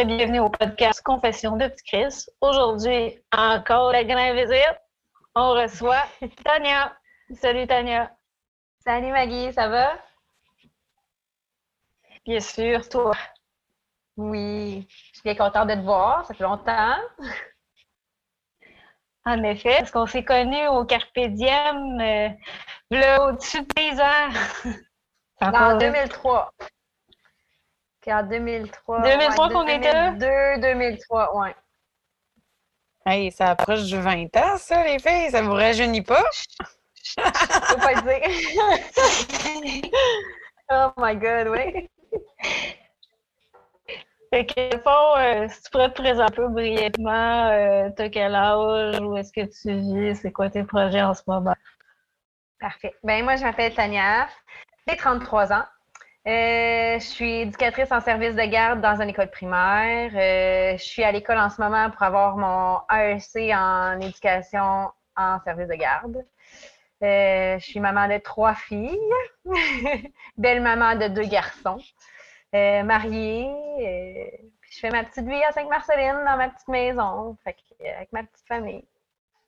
Et bienvenue au podcast Confession de Petit Chris. Aujourd'hui, encore la grande visite. On reçoit Tania. Salut Tania. Salut Maggie, ça va? Bien sûr, toi. Oui, je suis bien contente de te voir, ça fait longtemps. En effet, parce qu'on s'est connus au Carpe Diem, euh, là, au-dessus de 10 ans. En 2003. Puis en 2003. 2003 qu'on était? là? 2002, 2003, ouais. Hey, ça approche du 20 ans, ça, les filles. Ça vous rajeunit pas? Faut pas le dire. oh my God, oui. Fait que, fond, euh, si tu pourrais te présenter un peu brièvement, euh, t'as quel âge, où est-ce que tu vis, c'est quoi tes projets en ce moment? Parfait. Ben moi, je m'appelle Tania, j'ai 33 ans. Euh, je suis éducatrice en service de garde dans une école primaire. Euh, je suis à l'école en ce moment pour avoir mon AEC en éducation en service de garde. Euh, je suis maman de trois filles, belle maman de deux garçons, mariée. je fais ma petite vie à Sainte-Marceline dans ma petite maison, avec ma petite famille.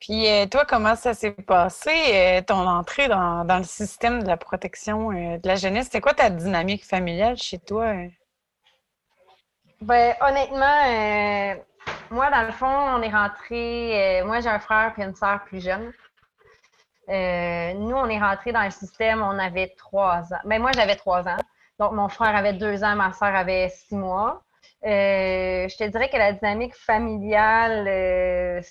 Puis toi, comment ça s'est passé, ton entrée dans, le système de la protection de la jeunesse? C'était quoi ta dynamique familiale chez toi? Ben, honnêtement, moi, dans le fond, on est rentré. moi, j'ai un frère et une sœur plus jeunes. Euh, nous, on est rentré dans le système, on avait trois ans. Mais ben, moi, j'avais trois ans. Donc, mon frère avait deux ans, ma soeur avait six mois. Euh, je te dirais que la dynamique familiale, euh,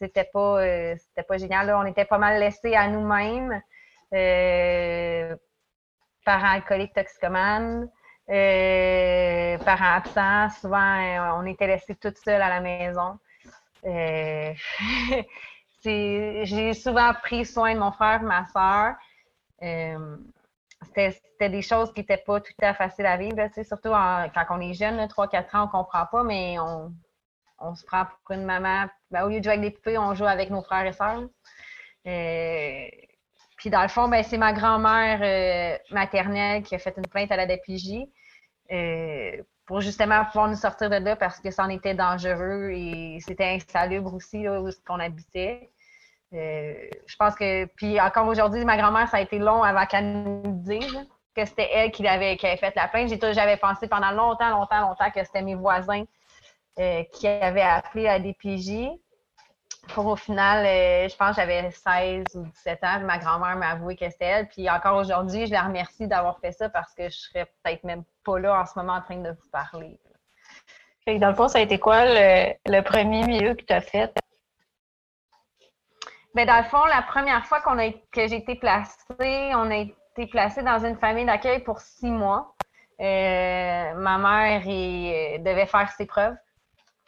c'était pas, c'était pas génial. On était pas mal laissés à nous-mêmes. parents alcooliques toxicomanes, parents absents. Souvent, on était laissés toutes seules à la maison. j'ai souvent pris soin de mon frère, ma soeur. Euh, c'était des choses qui n'étaient pas tout à fait faciles à vivre, surtout quand on est jeune, 3-4 ans, on ne comprend pas, mais on, se prend pour une maman. Ben, au lieu de jouer avec des poupées, on joue avec nos frères et sœurs. Euh, puis dans le fond, ben, c'est ma grand-mère euh, maternelle qui a fait une plainte à la DPJ pour justement pouvoir nous sortir de là parce que ça en était dangereux et c'était insalubre aussi où on habitait. Euh, je pense que, puis encore aujourd'hui, ma grand-mère, ça a été long avant qu'elle nous dise que c'était elle qui avait, qui avait fait la plainte. J'avais pensé pendant longtemps, longtemps, longtemps que c'était mes voisins euh, qui avaient appelé à DPJ. Pour au final, euh, je pense que j'avais 16 ou 17 ans, ma grand-mère m'a avoué que c'était elle. Puis encore aujourd'hui, je la remercie d'avoir fait ça parce que je serais peut-être même pas là en ce moment en train de vous parler. dans le fond, ça a été quoi le, le premier milieu que tu as fait? Bien, dans le fond, la première fois qu'on a, que j'ai été placée, on a été placé dans une famille d'accueil pour six mois. Euh, ma mère devait faire ses preuves.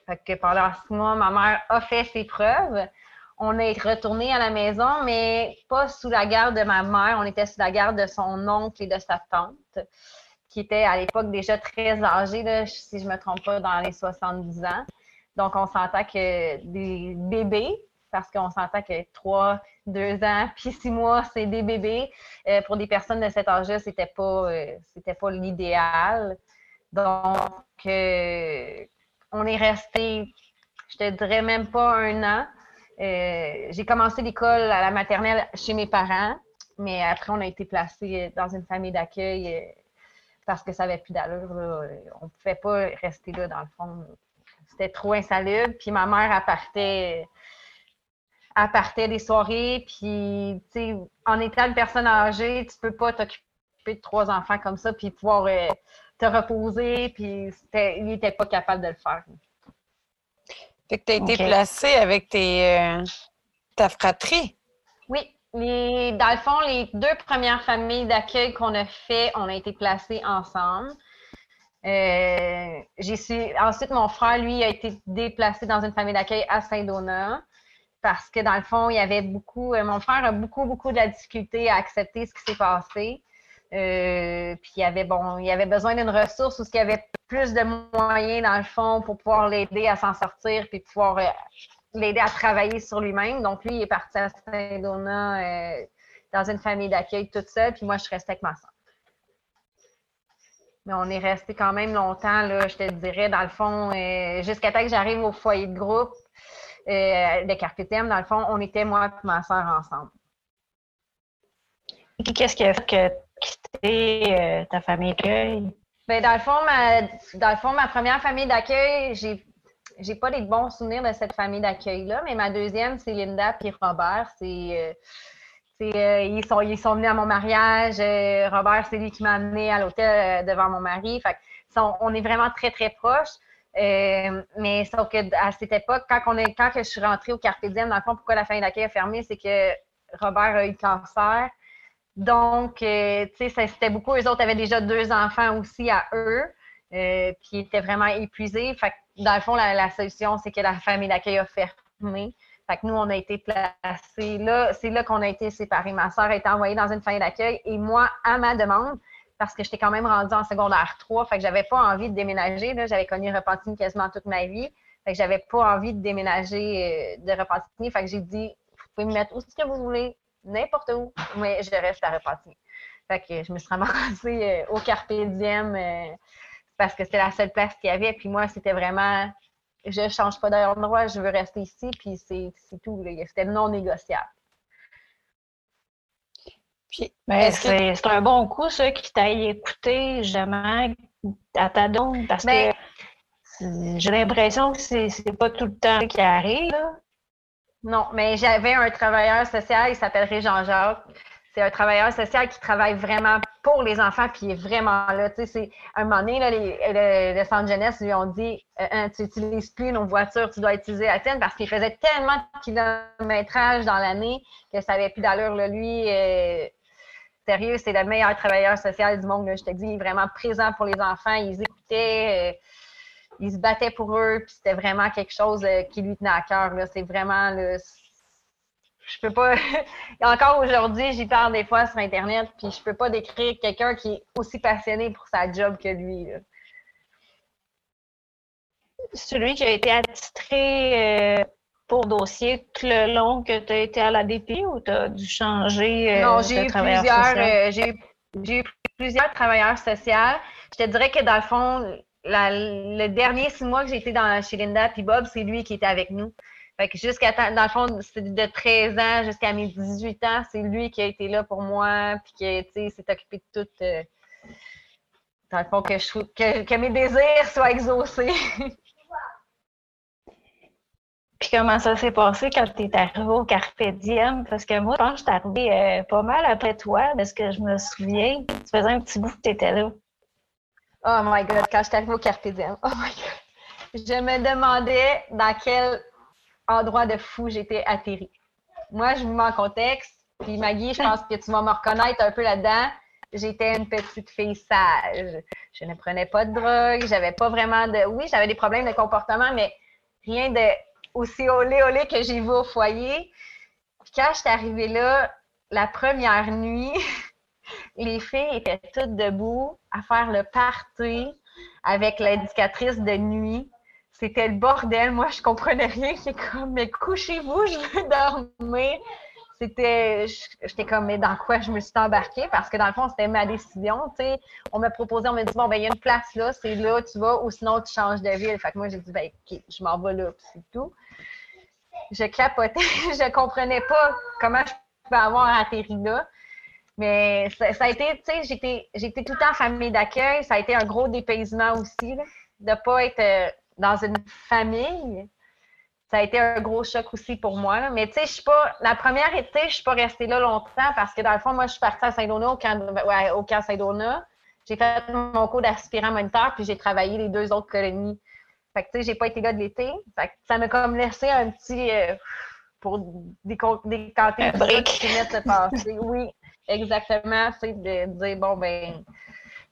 Fait que pendant six mois, ma mère a fait ses preuves. On est retourné à la maison, mais pas sous la garde de ma mère. On était sous la garde de son oncle et de sa tante, qui étaient à l'époque déjà très âgés, si je ne me trompe pas, dans les 70 ans. Donc, on s'entend que des bébés, parce qu'on s'entend que trois, deux ans, puis six mois, c'est des bébés. Euh, pour des personnes de cet âge-là, c'était pas, euh, pas l'idéal. Donc, euh, on est resté, je te dirais même pas un an. j'ai commencé l'école à la maternelle chez mes parents, mais après, on a été placé dans une famille d'accueil parce que ça n'avait plus d'allure. On ne pouvait pas rester là, dans le fond. C'était trop insalubre. Puis ma mère, à partir des soirées, puis en étant une personne âgée, tu peux pas t'occuper de trois enfants comme ça, puis pouvoir euh, te reposer, puis il n'était pas capable de le faire. Fait que tu as été placée avec tes, euh, ta fratrie? Oui. Les, dans le fond, les deux premières familles d'accueil qu'on a fait, on a été placés ensemble. Euh, j'ai ensuite, mon frère, lui, a été déplacé dans une famille d'accueil à Saint-Donat parce que dans le fond, il y avait beaucoup, euh, mon frère a beaucoup, beaucoup de la difficulté à accepter ce qui s'est passé. Euh, puis il avait bon, il avait besoin d'une ressource où il y avait plus de moyens dans le fond pour pouvoir l'aider à s'en sortir puis pouvoir euh, l'aider à travailler sur lui-même. Donc lui, il est parti à Saint-Donat dans une famille d'accueil toute seule, puis moi je restais avec ma soeur. Mais on est resté quand même longtemps, là, je te dirais, dans le fond, euh, jusqu'à temps que j'arrive au foyer de groupe euh, de Carpétium, dans le fond, on était moi et ma soeur ensemble. Qu'est-ce a fait que quitté euh, ta famille d'accueil? Ben, dans le fond, ma, dans le fond, ma première famille d'accueil, j'ai j'ai pas des bons souvenirs de cette famille d'accueil-là, mais ma deuxième, c'est Linda et Robert. C'est, euh, ils, sont, ils sont venus à mon mariage. Euh, Robert, c'est lui qui m'a amené à l'hôtel devant mon mari. On est vraiment très, très proches. mais sauf que à cette époque, quand, on est, quand je suis rentrée au Carpe Diem, dans le fond, pourquoi la famille d'accueil a fermé, c'est que Robert a eu le cancer. Donc, euh, tu sais, c'était beaucoup. Eux autres avaient déjà deux enfants aussi à eux, euh, puis ils étaient vraiment épuisés. Fait que, dans le fond, la, solution, c'est que la famille d'accueil a fermé. Fait que nous, on a été placés là. C'est là qu'on a été séparés. Ma soeur a été envoyée dans une famille d'accueil et moi, à ma demande, parce que j'étais quand même rendue en secondaire 3, fait que j'avais pas envie de déménager. J'avais connu Repentigny quasiment toute ma vie. Fait que j'avais pas envie de déménager euh, de Repentigny. Fait que j'ai dit, vous pouvez me mettre où ce que vous voulez n'importe où, mais je reste à repartir. Fait que je me suis ramassée euh, au Carpe Diem euh, parce que c'était la seule place qu'il y avait. Puis moi, c'était vraiment, je ne change pas d'endroit, je veux rester ici, puis c'est tout. C'était non négociable. Puis, c'est un bon coup, ça, qui t'aille écouté jamais à ta donne, parce que j'ai l'impression que c'est pas tout le temps qui arrive. Non, mais j'avais un travailleur social, il s'appellerait Jean-Jacques. C'est un travailleur social qui travaille vraiment pour les enfants, puis il est vraiment là. Tu un moment donné, là, les, le, centre jeunesse lui ont dit euh, hein, Tu n'utilises plus nos voitures, tu dois utiliser la tienne parce qu'il faisait tellement de kilométrage dans l'année que ça n'avait plus d'allure. Lui, euh, sérieux, c'est le meilleur travailleur social du monde. je te dis, il est vraiment présent pour les enfants. Ils écoutaient. Euh, il se battait pour eux, puis c'était vraiment quelque chose euh, qui lui tenait à cœur. C'est vraiment le. Je peux pas. Encore aujourd'hui, j'y parle des fois sur Internet, puis je peux pas décrire quelqu'un qui est aussi passionné pour sa job que lui. Celui qui a été attitré euh, pour dossier tout le long que tu as été à l'ADP ou tu as dû changer euh, Non, j'ai eu plusieurs. j'ai eu plusieurs travailleurs sociaux. Je te dirais que dans le fond, le dernier six mois que j'ai été dans, chez Linda et Bob, c'est lui qui était avec nous. Fait que jusqu'à dans le fond, de 13 ans jusqu'à mes 18 ans, c'est lui qui a été là pour moi, puis qui s'est occupé de tout. Euh, dans le fond, que, je, que, mes désirs soient exaucés. Puis comment ça s'est passé quand tu es arrivé au Carpe Diem? Parce que moi, je pense que je suis arrivée euh, pas mal après toi, de ce que je me souviens. Tu faisais un petit bout que tu étais là. Oh my God, quand je suis arrivée au Carpe oh my God. Je me demandais dans quel endroit de fou j'étais atterrie. Moi, je vous mets en contexte, puis Maggie, je pense que tu vas me reconnaître un peu là-dedans. J'étais une petite fille sage. Je ne prenais pas de drogue, j'avais pas vraiment de. Oui, j'avais des problèmes de comportement, mais rien de aussi olé olé que j'ai vu au foyer. Puis quand je suis arrivée là, la première nuit, les filles étaient toutes debout à faire le party avec l'indicatrice de nuit. C'était le bordel. Moi, je comprenais rien. J'étais comme, mais couchez-vous, je veux dormir. C'était, j'étais comme, mais dans quoi je me suis embarquée? Parce que dans le fond, c'était ma décision. On m'a proposé, on m'a dit, bon, ben, il y a une place là, c'est là, tu vas, ou sinon, tu changes de ville. Fait que moi, j'ai dit, ben, OK, je m'en vais là, c'est tout. Je capotais. je comprenais pas comment je pouvais avoir atterri là. Mais ça, a été, tu sais, j'étais, j'étais tout le temps en famille d'accueil. Ça a été un gros dépaysement aussi, là, de ne pas être euh, dans une famille. Ça a été un gros choc aussi pour moi. Mais tu sais, je suis pas. La première été, je suis pas restée là longtemps parce que dans le fond, moi, je suis partie à Saint-Donat, au camp, au camp Saint-Donat. J'ai fait mon cours d'aspirant moniteur, puis j'ai travaillé les deux autres colonies. Fait que tu sais, j'ai pas été là de l'été. Fait que ça m'a comme laissé un petit. Euh, pour décanter tout ça qui venait de se passer. Oui, exactement, c'est de dire, bon, ben,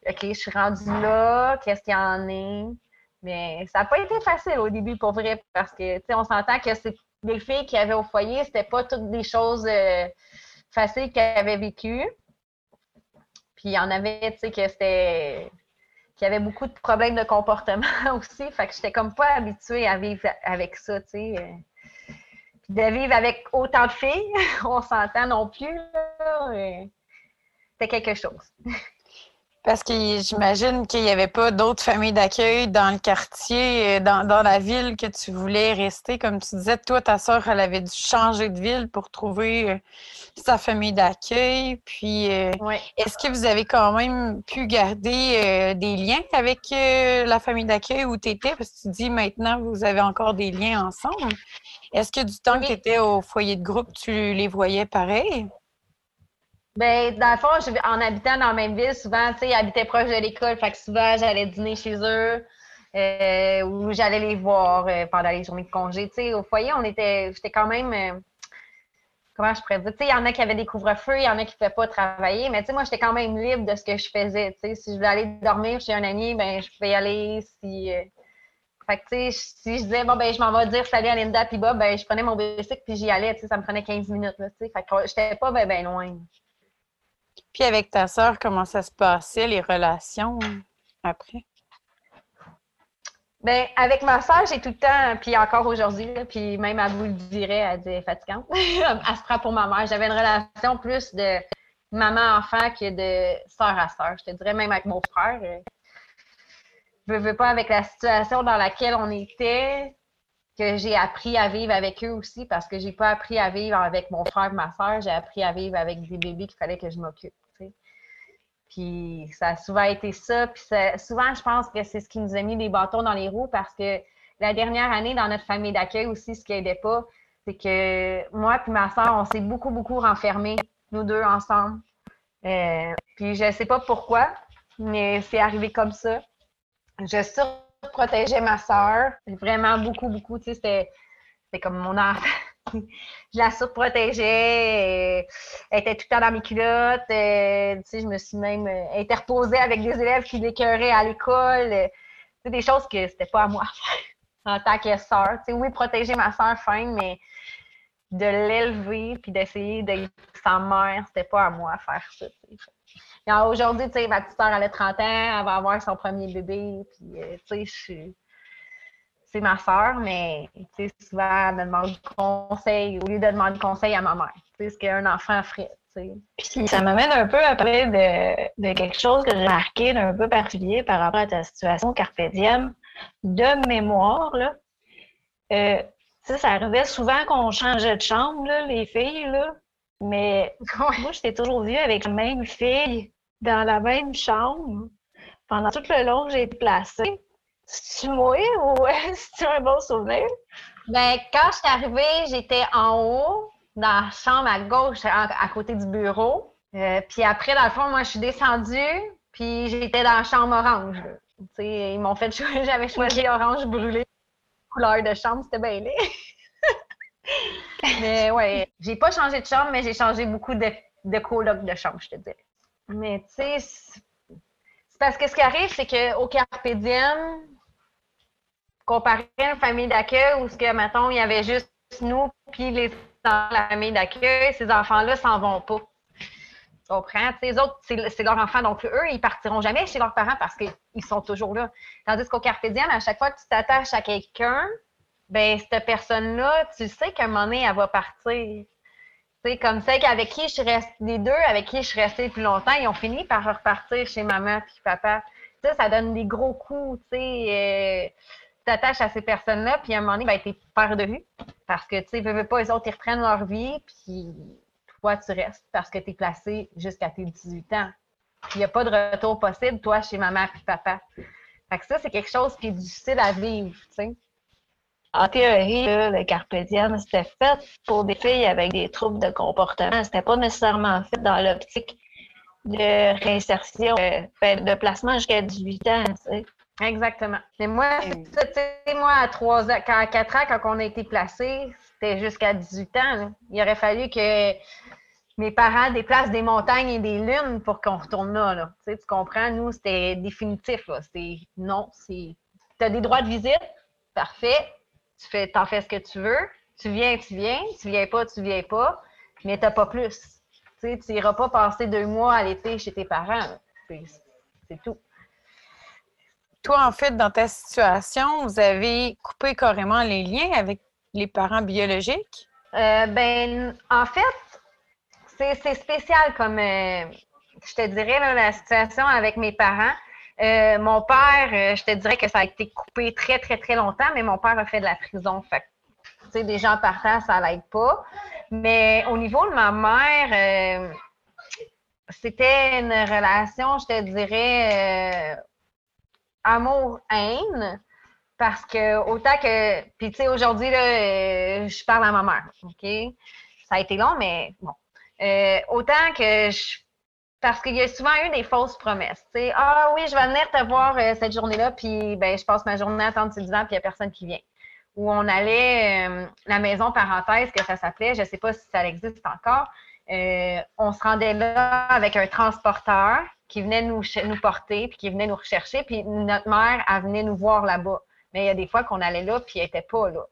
OK, je suis rendue là, qu'est-ce qu'il y en a? Mais ça n'a pas été facile au début, pour vrai, parce que, tu sais, on s'entend que c'est les filles qui avaient au foyer, c'était pas toutes des choses euh, faciles qu'elles avaient vécues. Puis il y en avait, tu sais, que c'était qu'il y avait beaucoup de problèmes de comportement aussi. Fait que j'étais comme pas habituée à vivre avec ça, tu sais. De vivre avec autant de filles, on s'entend non plus. C'est quelque chose. Parce que j'imagine qu'il n'y avait pas d'autres familles d'accueil dans le quartier, euh, dans, dans, la ville que tu voulais rester. Comme tu disais, toi, ta soeur, elle avait dû changer de ville pour trouver euh, sa famille d'accueil. Puis, euh, est-ce que vous avez quand même pu garder des liens avec la famille d'accueil où tu étais? Parce que tu dis maintenant, vous avez encore des liens ensemble. Est-ce que du temps que tu étais au foyer de groupe, tu les voyais pareil? Ben, dans le fond, en habitant dans la même ville, souvent, tu sais, ils habitaient proche de l'école. Fait que souvent, j'allais dîner chez eux euh, ou j'allais les voir euh, pendant les journées de congé. Tu sais, au foyer, on était, j'étais quand même, euh, comment je pourrais dire, tu sais, il y en a qui avaient des couvre-feux, il y en a qui ne pouvaient pas travailler, mais tu sais, moi, j'étais quand même libre de ce que je faisais. Tu sais, si je voulais aller dormir chez un ami, ben, je pouvais y aller. Si, fait que, tu sais, si je disais, bon, ben, je m'en vais dire salut à Linda puis Bob, ben, je prenais mon bicycle puis j'y allais, tu sais, ça me prenait 15 minutes, tu sais. Fait que j'étais pas ben, ben loin. Puis avec ta sœur, comment ça se passait, les relations après? Bien, avec ma sœur, j'ai tout le temps, puis encore aujourd'hui, puis même à vous le dirait, elle dit fatigante. elle se prend pour ma mère. J'avais une relation plus de maman-enfant que de sœur à sœur. Je te dirais même avec mon frère. Je veux pas avec la situation dans laquelle on était, que j'ai appris à vivre avec eux aussi parce que j'ai pas appris à vivre avec mon frère et ma soeur, j'ai appris à vivre avec des bébés qu'il fallait que je m'occupe. Puis ça a souvent été ça. Puis souvent, je pense que c'est ce qui nous a mis des bâtons dans les roues parce que la dernière année, dans notre famille d'accueil aussi, ce qui aidait pas, c'est que moi et ma soeur, on s'est beaucoup, beaucoup renfermés, nous deux ensemble. Euh, puis je sais pas pourquoi, mais c'est arrivé comme ça. Je protéger ma soeur. Vraiment beaucoup, beaucoup. Tu sais, c'était comme mon enfant. Je la surprotégeais. Elle était tout le temps dans mes culottes. tu sais, je me suis même euh, interposée avec des élèves qui l'écœuraient à l'école. C'est des choses que c'était pas à moi en tant que sœur. Tu sais, oui, protéger ma soeur, fin, mais de l'élever puis d'essayer d'être sa mère, c'était pas à moi faire ça. Aujourd'hui, tu sais, ma petite soeur, elle a 30 ans, elle va avoir son premier bébé, puis, euh, tu sais, c'est ma soeur, mais, tu sais, souvent, elle me demande conseil au lieu de demander conseil à ma mère. Tu sais, ce qu'un enfant ferait, tu sais. Puis ça m'amène un peu à parler de, quelque chose que j'ai marqué d'un peu particulier par rapport à ta situation carpédienne de mémoire, là. Euh, ça, ça arrivait souvent qu'on changeait de chambre, là, les filles, là. Mais moi, j'étais toujours vue avec la même fille dans la même chambre pendant tout le long que j'ai été C'est-tu moi ou c'est-tu un bon souvenir? Ben, quand je suis arrivée, j'étais en haut, dans la chambre à gauche, à, côté du bureau. Euh, puis après, dans le fond, moi, je suis descendue, puis j'étais dans la chambre orange. ils m'ont fait choisir, j'avais choisi orange brûlé. Couleur de chambre, c'était bien laid. mais ouais, j'ai pas changé de chambre, mais j'ai changé beaucoup de, de colocs de chambre, je te dirais. Mais tu sais, c'est parce que ce qui arrive, c'est qu'au Carpe Diem, comparé à une famille d'accueil où, ce que, mettons, il y avait juste nous puis les enfants la famille d'accueil, ces enfants-là s'en vont pas. Tu comprends? les autres, c'est leurs enfants, donc eux, ils partiront jamais chez leurs parents parce qu'ils sont toujours là. Tandis qu'au Carpe à chaque fois que tu t'attaches à quelqu'un, ben cette personne-là, tu sais qu'à un moment donné, elle va partir comme celle avec qui je suis restée, les deux avec qui je suis restée plus longtemps, ils ont fini par repartir chez maman puis papa. Ça, ça donne des gros coups, tu sais. Euh, t'attaches à ces personnes-là, puis à un moment donné, ben, t'es vue. Parce que, tu sais, veux, pas, les autres, ils reprennent leur vie, puis toi, tu restes parce que tu es placé jusqu'à tes 18 ans. Il n'y a pas de retour possible, toi, chez maman puis papa. Fait que ça, c'est quelque chose qui est difficile à vivre, tu sais en théorie, le carpe c'était fait pour des filles avec des troubles de comportement. C'était pas nécessairement fait dans l'optique de réinsertion, euh, ben, de placement jusqu'à 18 ans. Exactement. Mais moi, moi, à 3 ans, à 4 ans, quand on a été placés, c'était jusqu'à 18 ans. Il aurait fallu que mes parents déplacent des montagnes et des lunes pour qu'on retourne là. Tu, comprends? Nous, c'était définitif. C'est non, c'est. Tu as des droits de visite, parfait tu fais, t'en fais ce que tu veux. Tu viens, tu viens. Tu viens pas, tu viens pas. Mais t'as pas plus. Tu sais, tu iras pas passer deux mois à l'été chez tes parents. C'est tout. Toi, en fait, dans ta situation, vous avez coupé carrément les liens avec les parents biologiques? Euh, ben, en fait, c'est spécial comme, euh, je te dirais, la situation avec mes parents, euh, mon père, je te dirais que ça a été coupé très, très, très longtemps, mais mon père a fait de la prison. Fait tu sais, des gens partant, ça l'aide pas. Mais au niveau de ma mère, c'était une relation, je te dirais, amour-haine. Parce que autant que. Puis, tu sais, aujourd'hui, là, je parle à ma mère. OK? Ça a été long, mais bon. autant que je parce qu'il y a souvent eu des fausses promesses. sais, ah oui, je vais venir te voir euh, cette journée-là, puis ben, je passe ma journée à attendre sur le divan, puis il n'y a personne qui vient. Ou on allait, euh, la maison parenthèse, que ça s'appelait, je ne sais pas si ça existe encore, euh, on se rendait là avec un transporteur qui venait nous, nous porter, puis qui venait nous rechercher, puis notre mère, elle venait nous voir là-bas. Mais il y a des fois qu'on allait là, puis elle n'était pas là.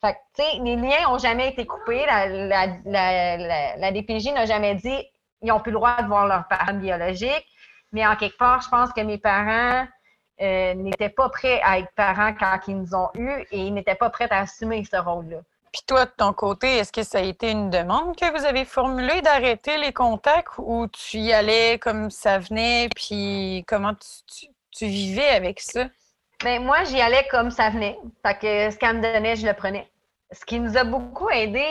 Fait que, tu sais, les liens n'ont jamais été coupés. La, la, la, la DPJ n'a jamais dit ils n'ont plus le droit de voir leurs parents biologiques. Mais en quelque part, je pense que mes parents euh, n'étaient pas prêts à être parents quand ils nous ont eus et ils n'étaient pas prêts à assumer ce rôle-là. Puis toi, de ton côté, est-ce que ça a été une demande que vous avez formulée d'arrêter les contacts ou tu y allais comme ça venait, puis comment tu, vivais avec ça? Bien, moi, j'y allais comme ça venait. Fait que ce qu'elle me donnait, je le prenais. Ce qui nous a beaucoup aidé,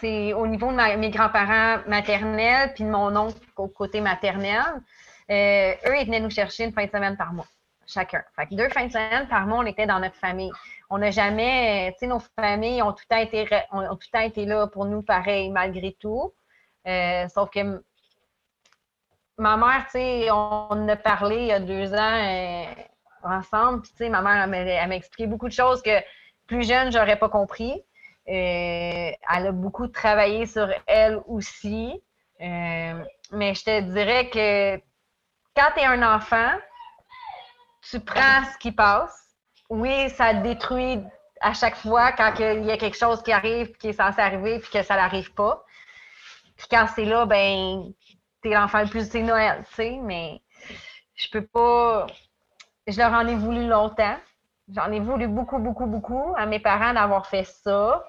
c'est au niveau de mes grands-parents maternels puis de mon oncle au côté maternel. Euh, eux, ils venaient nous chercher une fin de semaine par mois, chacun. Fait que deux fins de semaine par mois, on était dans notre famille. On n'a jamais, tu sais, nos familles ont tout, le temps été, ont, tout le été là pour nous pareil, malgré tout. Euh, sauf que ma mère, tu sais, on a parlé il y a deux ans euh, ensemble. Puis, tu sais, ma mère, elle m'a expliqué beaucoup de choses que plus jeune, j'aurais pas compris. Euh, elle a beaucoup travaillé sur elle aussi. Mais je te dirais que quand tu es un enfant, tu prends ce qui passe. Oui, ça détruit à chaque fois quand il y a quelque chose qui arrive, qui est censé arriver, puis que ça n'arrive pas. Puis quand c'est là, ben, t'es l'enfant le plus, c'est Noël, tu sais, mais je peux pas. Je leur en ai voulu longtemps. J'en ai voulu beaucoup, beaucoup, beaucoup à mes parents d'avoir fait ça.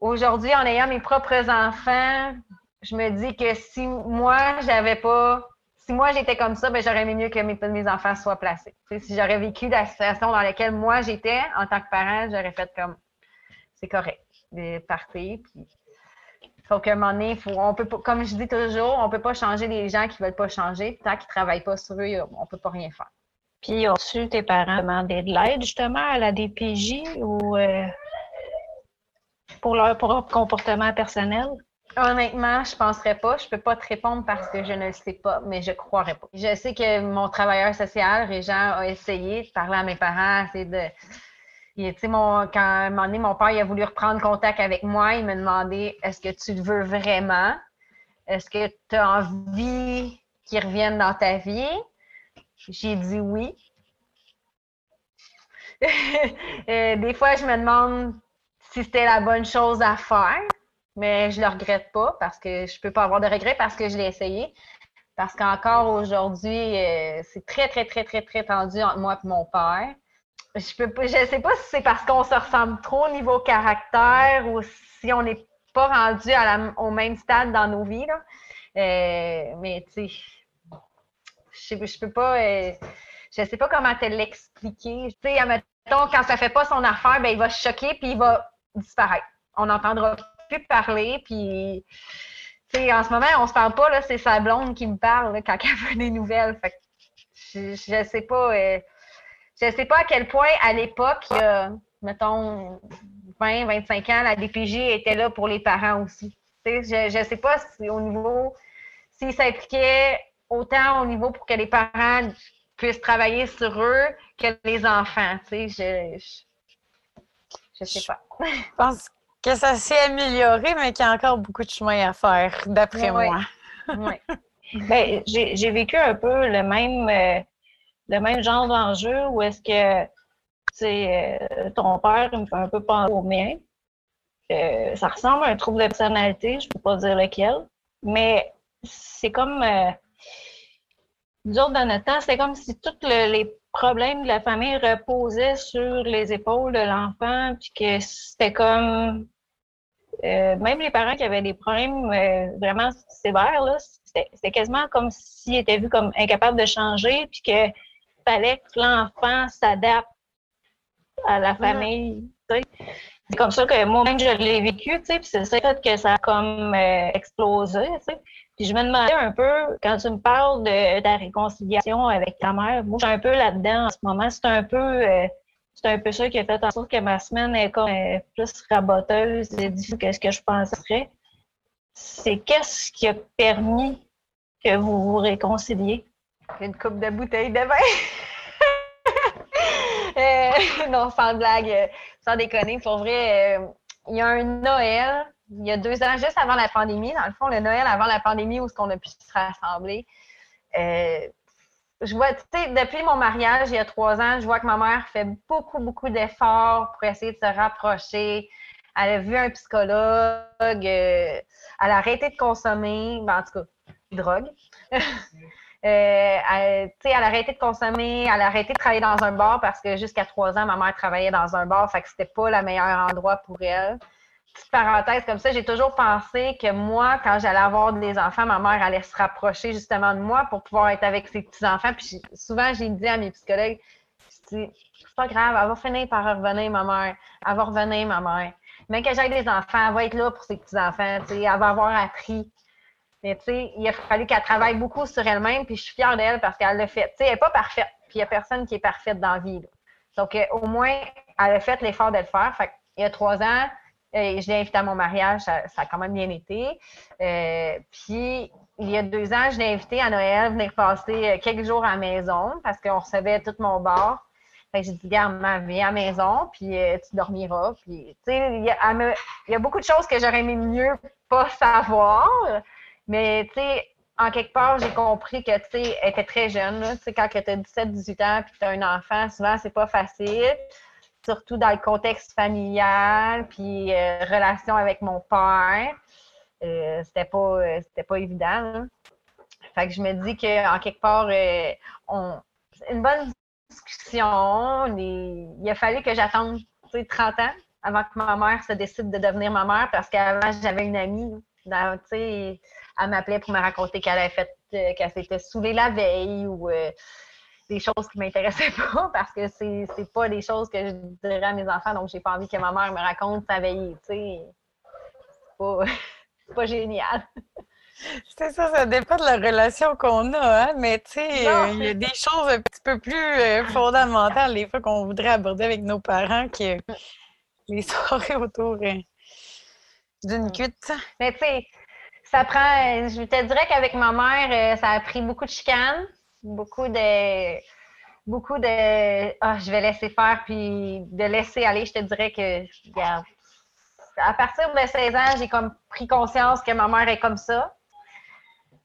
Aujourd'hui, en ayant mes propres enfants, je me dis que si moi, j'avais pas. Si moi, j'étais comme ça, ben, j'aurais aimé mieux que mes, mes enfants soient placés. si j'aurais vécu la situation dans laquelle moi, j'étais en tant que parent, j'aurais fait comme c'est correct de partir. Puis... Faut qu'à un moment donné, on peut comme je dis toujours, on peut pas changer les gens qui veulent pas changer. Tant qu'ils travaillent pas sur eux, on peut pas rien faire. Puis, ont-tu tes parents demandé de l'aide justement à la DPJ ou euh, pour leur propre comportement personnel? Honnêtement, je ne penserais pas. Je ne peux pas te répondre parce que je ne le sais pas, mais je ne croirais pas. Je sais que mon travailleur social, Régent, a essayé de parler à mes parents, de. Il, mon, quand à un moment donné, mon père il a voulu reprendre contact avec moi, il m'a demandé est-ce que tu le veux vraiment? Est-ce que tu as envie qu'il revienne dans ta vie? J'ai dit oui. Euh, des fois, je me demande si c'était la bonne chose à faire, mais je le regrette pas parce que je peux pas avoir de regrets parce que je l'ai essayé. Parce qu'encore aujourd'hui, euh, c'est très, très, très, très, très tendu entre moi et mon père. Je je sais pas si c'est parce qu'on se ressemble trop au niveau caractère ou si on n'est pas rendu au même stade dans nos vies. Euh, mais tu sais, je, je peux pas. Euh, je sais pas comment te l'expliquer. Tu sais, quand ça fait pas son affaire, ben, il va se choquer puis il va disparaître. On n'entendra plus parler, puis en ce moment, on se parle pas, là, c'est sa blonde qui me parle quand elle veut des nouvelles. Je, sais pas. Euh, je sais pas à quel point à l'époque, mettons, 20, 25 ans, la DPJ était là pour les parents aussi. je ne sais pas si au niveau, s'ils s'impliquaient autant au niveau pour que les parents puissent travailler sur eux que les enfants. Je, je, je sais pas. Je pense que ça s'est amélioré, mais qu'il y a encore beaucoup de chemin à faire, d'après moi. Oui. ben, j'ai vécu un peu le même, euh, le même genre d'enjeu où est-ce que euh, ton père me fait un peu penser au mien. Euh, ça ressemble à un trouble de personnalité, je ne peux pas dire lequel, mais c'est comme. nous autres, dans notre temps, c'est comme si toutes les problème de la famille reposait sur les épaules de l'enfant, puis que c'était comme euh, même les parents qui avaient des problèmes euh, vraiment sévères, c'était quasiment comme s'il était vu comme incapable de changer, puis qu'il fallait que l'enfant s'adapte à la famille. C'est comme ça que moi-même, je l'ai vécu, puis c'est ça que ça a comme euh, explosé, tu sais. Je me demandais un peu, quand tu me parles de, ta réconciliation avec ta mère, moi, je suis un peu là-dedans en ce moment. C'est un peu... Euh, un peu ça qui a fait en sorte que ma semaine est comme euh, plus raboteuse et difficile que ce que je penserais. C'est qu'est-ce qui a permis que vous vous réconciliez? Une coupe de bouteilles de vin. euh, non, sans blague, sans déconner. Pour vrai, il y a un Noël, il y a deux ans, juste avant la pandémie, dans le fond, le Noël avant la pandémie où on a pu se rassembler. Euh, je vois, tu sais, depuis mon mariage, il y a trois ans, je vois que ma mère fait beaucoup, beaucoup d'efforts pour essayer de se rapprocher. Elle a vu un psychologue, euh, elle a arrêté de consommer, ben, en tout cas, drogue. Euh, elle, elle, a arrêté de consommer, elle a arrêté de travailler dans un bar parce que jusqu'à trois ans, ma mère travaillait dans un bar, fait que c'était pas le meilleur endroit pour elle. Petite parenthèse comme ça, j'ai toujours pensé que moi, quand j'allais avoir des enfants, ma mère allait se rapprocher justement de moi pour pouvoir être avec ses petits-enfants. Puis souvent, j'ai dit à mes psychologues, c'est pas grave, elle va finir par revenir, ma mère. Elle va revenir, ma mère. Même que j'aille des enfants, elle va être là pour ses petits-enfants, elle va avoir appris mais tu sais, il a fallu qu'elle travaille beaucoup sur elle-même, puis je suis fière d'elle parce qu'elle l'a fait. Tu sais, elle n'est pas parfaite, puis il n'y a personne qui est parfaite dans la vie. Donc, euh, au moins, elle a fait l'effort de le faire. Fait il y a trois ans, je l'ai invitée à mon mariage, ça, a quand même bien été. Euh, puis, il y a deux ans, je l'ai invitée à Noël, venir passer quelques jours à la maison parce qu'on recevait tout mon bar. Fait que j'ai dit, garde, viens à la maison, puis tu dormiras. Puis, tu sais, il y, a beaucoup de choses que j'aurais aimé mieux pas savoir. Mais, tu sais, en quelque part, j'ai compris que, tu sais, elle était très jeune. Tu sais, quand tu as 17-18 ans puis que tu as un enfant, souvent, c'est pas facile. Surtout dans le contexte familial, puis euh, relation avec mon père. Euh, c'était pas, euh, pas évident. Fait que je me dis qu'en quelque part, on, une bonne discussion. il a fallu que j'attende 30 ans avant que ma mère se décide de devenir ma mère parce qu'avant, j'avais une amie. Dans, elle m'appelait pour me raconter qu'elle avait fait, qu'elle s'était saoulée la veille ou des choses qui m'intéressaient pas parce que c'est, c'est pas des choses que je dirais à mes enfants, donc j'ai pas envie que ma mère me raconte sa veille, tu sais. C'est pas, pas génial. C'est ça, ça dépend de la relation qu'on a, hein? mais tu sais, euh, il y a des choses un petit peu plus fondamentales, des fois, qu'on voudrait aborder avec nos parents que les soirées autour d'une cuite. Mais tu sais, ça prend, je te dirais qu'avec ma mère, euh, ça a pris beaucoup de chicanes, beaucoup de, beaucoup de, ah, je vais laisser faire, puis de laisser aller. Je te dirais que, à partir de 16 ans, j'ai comme pris conscience que ma mère est comme ça.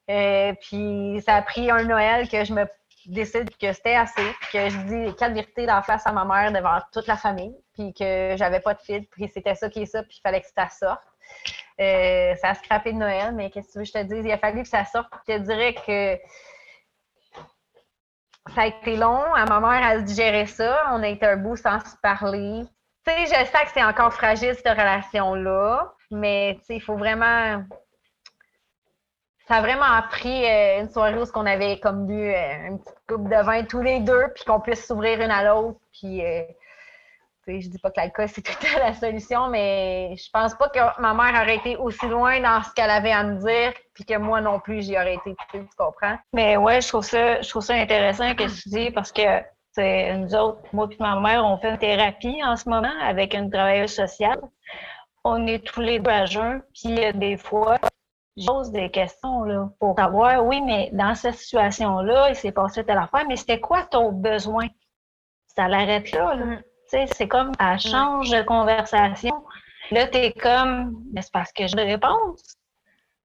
Euh, puis ça a pris un Noël que je me décide que c'était assez, que je dis quatre vérités d'en face à ma mère devant toute la famille, puis que j'avais pas de fil, puis c'était ça qui est ça, puis il fallait que ça sorte. Euh, ça a scrappé de Noël, mais qu'est-ce que tu veux que je te dise? Il a fallu que ça sorte. Je te dirais que ça a été long. À ma mère, à digérer ça. On a été un bout sans se parler. Tu sais, je sais que c'est encore fragile, cette relation-là, mais tu sais, il faut vraiment. Ça a vraiment appris euh, une soirée où on avait comme bu euh, une petite coupe de vin tous les deux, puis qu'on puisse s'ouvrir une à l'autre, puis je dis pas que l'alcool, c'est tout à la solution, mais je pense pas que ma mère aurait été aussi loin dans ce qu'elle avait à me dire, puis que moi non plus, j'y aurais été tu comprends? Mais ouais, je trouve ça, je trouve ça intéressant que tu dis parce que nous autres, moi et ma mère, on fait une thérapie en ce moment avec une travailleuse sociale. On est tous les deux à jeun, puis des fois, je pose des questions là, pour savoir, oui, mais dans cette situation-là, il s'est passé telle affaire, mais c'était quoi ton besoin? Ça l'arrête là. là. C'est comme, elle change de conversation. Là, tu es comme, mais c'est parce que je réponse.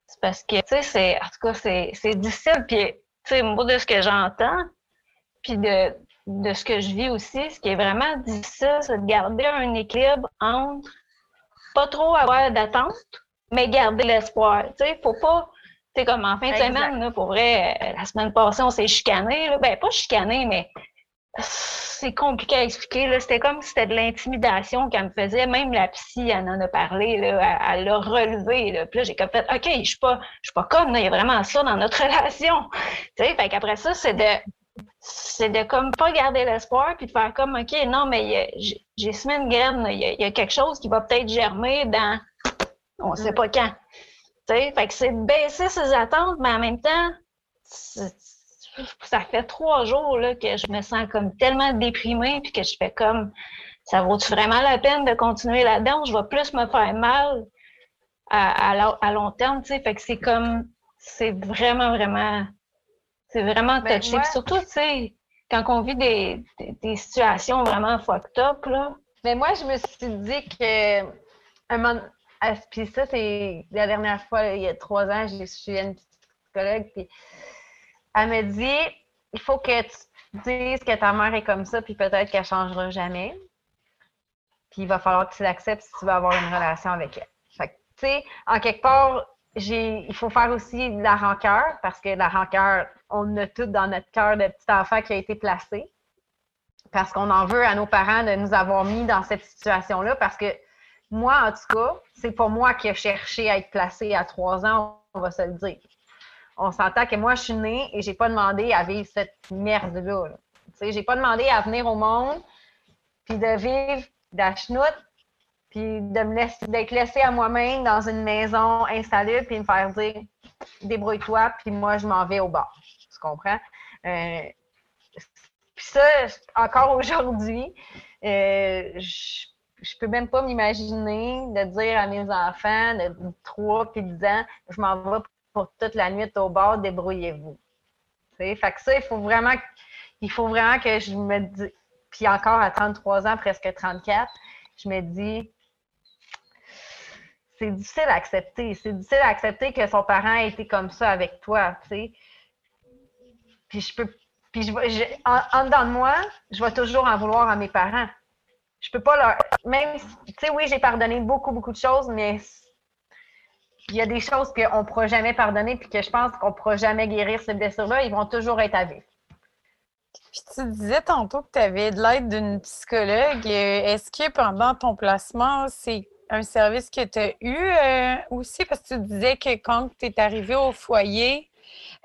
C'est parce que, tu sais, c'est, en tout cas, c'est difficile. Puis, tu sais, moi, de ce que j'entends, puis de, de ce que je vis aussi, ce qui est vraiment difficile, c'est de garder un équilibre entre pas trop avoir d'attente, mais garder l'espoir. Tu sais, faut pas, tu sais, comme en fin de semaine, là, pour vrai, euh, la semaine passée, on s'est chicané. Ben, pas chicané, mais c'est compliqué à expliquer. C'était comme si c'était de l'intimidation qu'elle me faisait. Même la psy, elle en a parlé, là, elle l'a relevé. Là. Puis là, j'ai comme fait OK, je suis pas, je suis pas comme, il y a vraiment ça dans notre relation. Tu sais, fait qu'après ça, c'est de c'est de comme pas garder l'espoir puis de faire comme OK, non, mais j'ai semé une graine, il y, a, quelque chose qui va peut-être germer dans on sait pas quand. Tu sais, fait que c'est de baisser ses attentes, mais en même temps, ça fait trois jours là, que je me sens comme tellement déprimée puis que je fais comme ça vaut-tu vraiment la peine de continuer là-dedans? Je vais plus me faire mal à, long terme, tu sais. Fait que c'est comme c'est vraiment, vraiment c'est vraiment ben, touché. Surtout, tu sais, quand on vit des, situations vraiment fucked up, là. Mais moi, je me suis dit que un moment, ah, puis ça, c'est la dernière fois, il y a trois ans, j'ai suis une psychologue, puis elle m'a dit il faut que tu dises que ta mère est comme ça, puis peut-être qu'elle changera jamais. Puis il va falloir que tu l'acceptes si tu veux avoir une relation avec elle. Fait que, tu sais, en quelque part, il faut faire aussi de la rancœur, parce que la rancœur, on a tout dans notre cœur de petit enfant qui a été placé. Parce qu'on en veut à nos parents de nous avoir mis dans cette situation-là. Parce que moi, en tout cas, c'est pas moi qui ai cherché à être placé à trois ans, on va se le dire on s'entend que moi, je suis née et j'ai pas demandé à vivre cette merde-là. Tu sais, j'ai pas demandé à venir au monde, puis de vivre de puis de me laisser, d'être laissée à moi-même dans une maison installée, puis me faire dire débrouille-toi, puis moi, je m'en vais au bar. Tu comprends? Euh, puis ça, encore aujourd'hui, euh, je, je peux même pas m'imaginer de dire à mes enfants de 3 puis 10 ans, je m'en vais pour toute la nuit au bord, débrouillez-vous. Fait que ça, il faut vraiment il faut vraiment que je me dis puis encore à 33 ans, presque 34, je me dis c'est difficile à accepter. C'est difficile à accepter que son parent ait été comme ça avec toi. Puis je peux puis je, en, dedans de moi, je vais toujours en vouloir à mes parents. Je peux pas leur même tu sais oui, j'ai pardonné beaucoup beaucoup de choses, mais il y a des choses qu'on ne pourra jamais pardonner puis que je pense qu'on ne pourra jamais guérir ces blessures-là, ils vont toujours être à vivre. Puis tu disais tantôt que tu avais de l'aide d'une psychologue. Euh, est-ce que pendant ton placement, c'est un service que tu as eu euh, aussi? Parce que tu disais que quand tu es arrivé au foyer,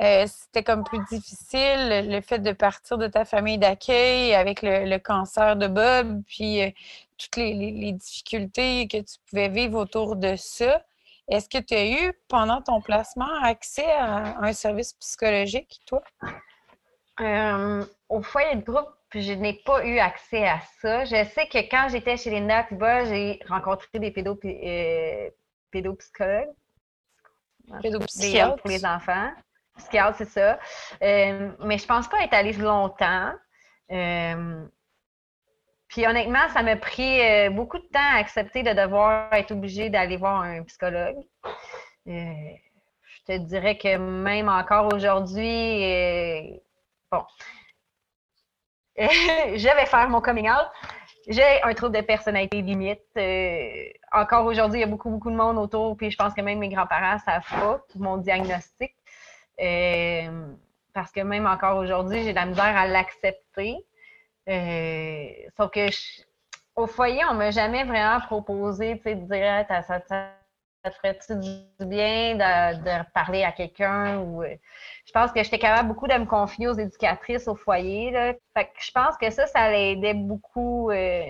euh, c'était comme plus difficile le fait de partir de ta famille d'accueil avec le, cancer de Bob, puis toutes les, difficultés que tu pouvais vivre autour de ça. Est-ce que tu as eu, pendant ton placement, accès à un service psychologique, toi? Euh, au foyer de groupe, je n'ai pas eu accès à ça. Je sais que quand j'étais chez Linda Tiba, j'ai rencontré des euh, pédopsychologues. Pédopsychiatres. Pour les enfants. Psychiatres, c'est ça. Euh, mais je pense pas être allée longtemps. Puis honnêtement, ça m'a pris euh, beaucoup de temps à accepter de devoir être obligée d'aller voir un psychologue. Euh, je te dirais que même encore aujourd'hui, euh, bon, je vais faire mon coming out. J'ai un trouble de personnalité limite. encore aujourd'hui, il y a beaucoup, beaucoup de monde autour, puis je pense que même mes grands-parents savent pas mon diagnostic. parce que même encore aujourd'hui, j'ai de la misère à l'accepter. Euh, sauf que au foyer, on ne m'a jamais vraiment proposé de dire ah, ça, te ferait-tu du bien de, parler à quelqu'un ou euh, je pense que j'étais capable beaucoup de me confier aux éducatrices au foyer. Là. Fait je pense que ça, ça l'aidait beaucoup euh,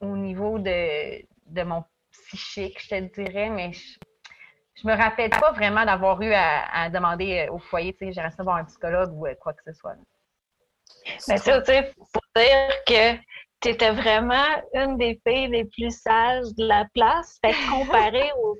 au niveau de, mon psychique, je te dirais, mais je, je me rappelle pas vraiment d'avoir eu à, demander au foyer, tu sais, resté voir un psychologue ou quoi que ce soit. Mais ça, tu sais, pour dire que tu étais vraiment une des filles les plus sages de la place, fait comparé aux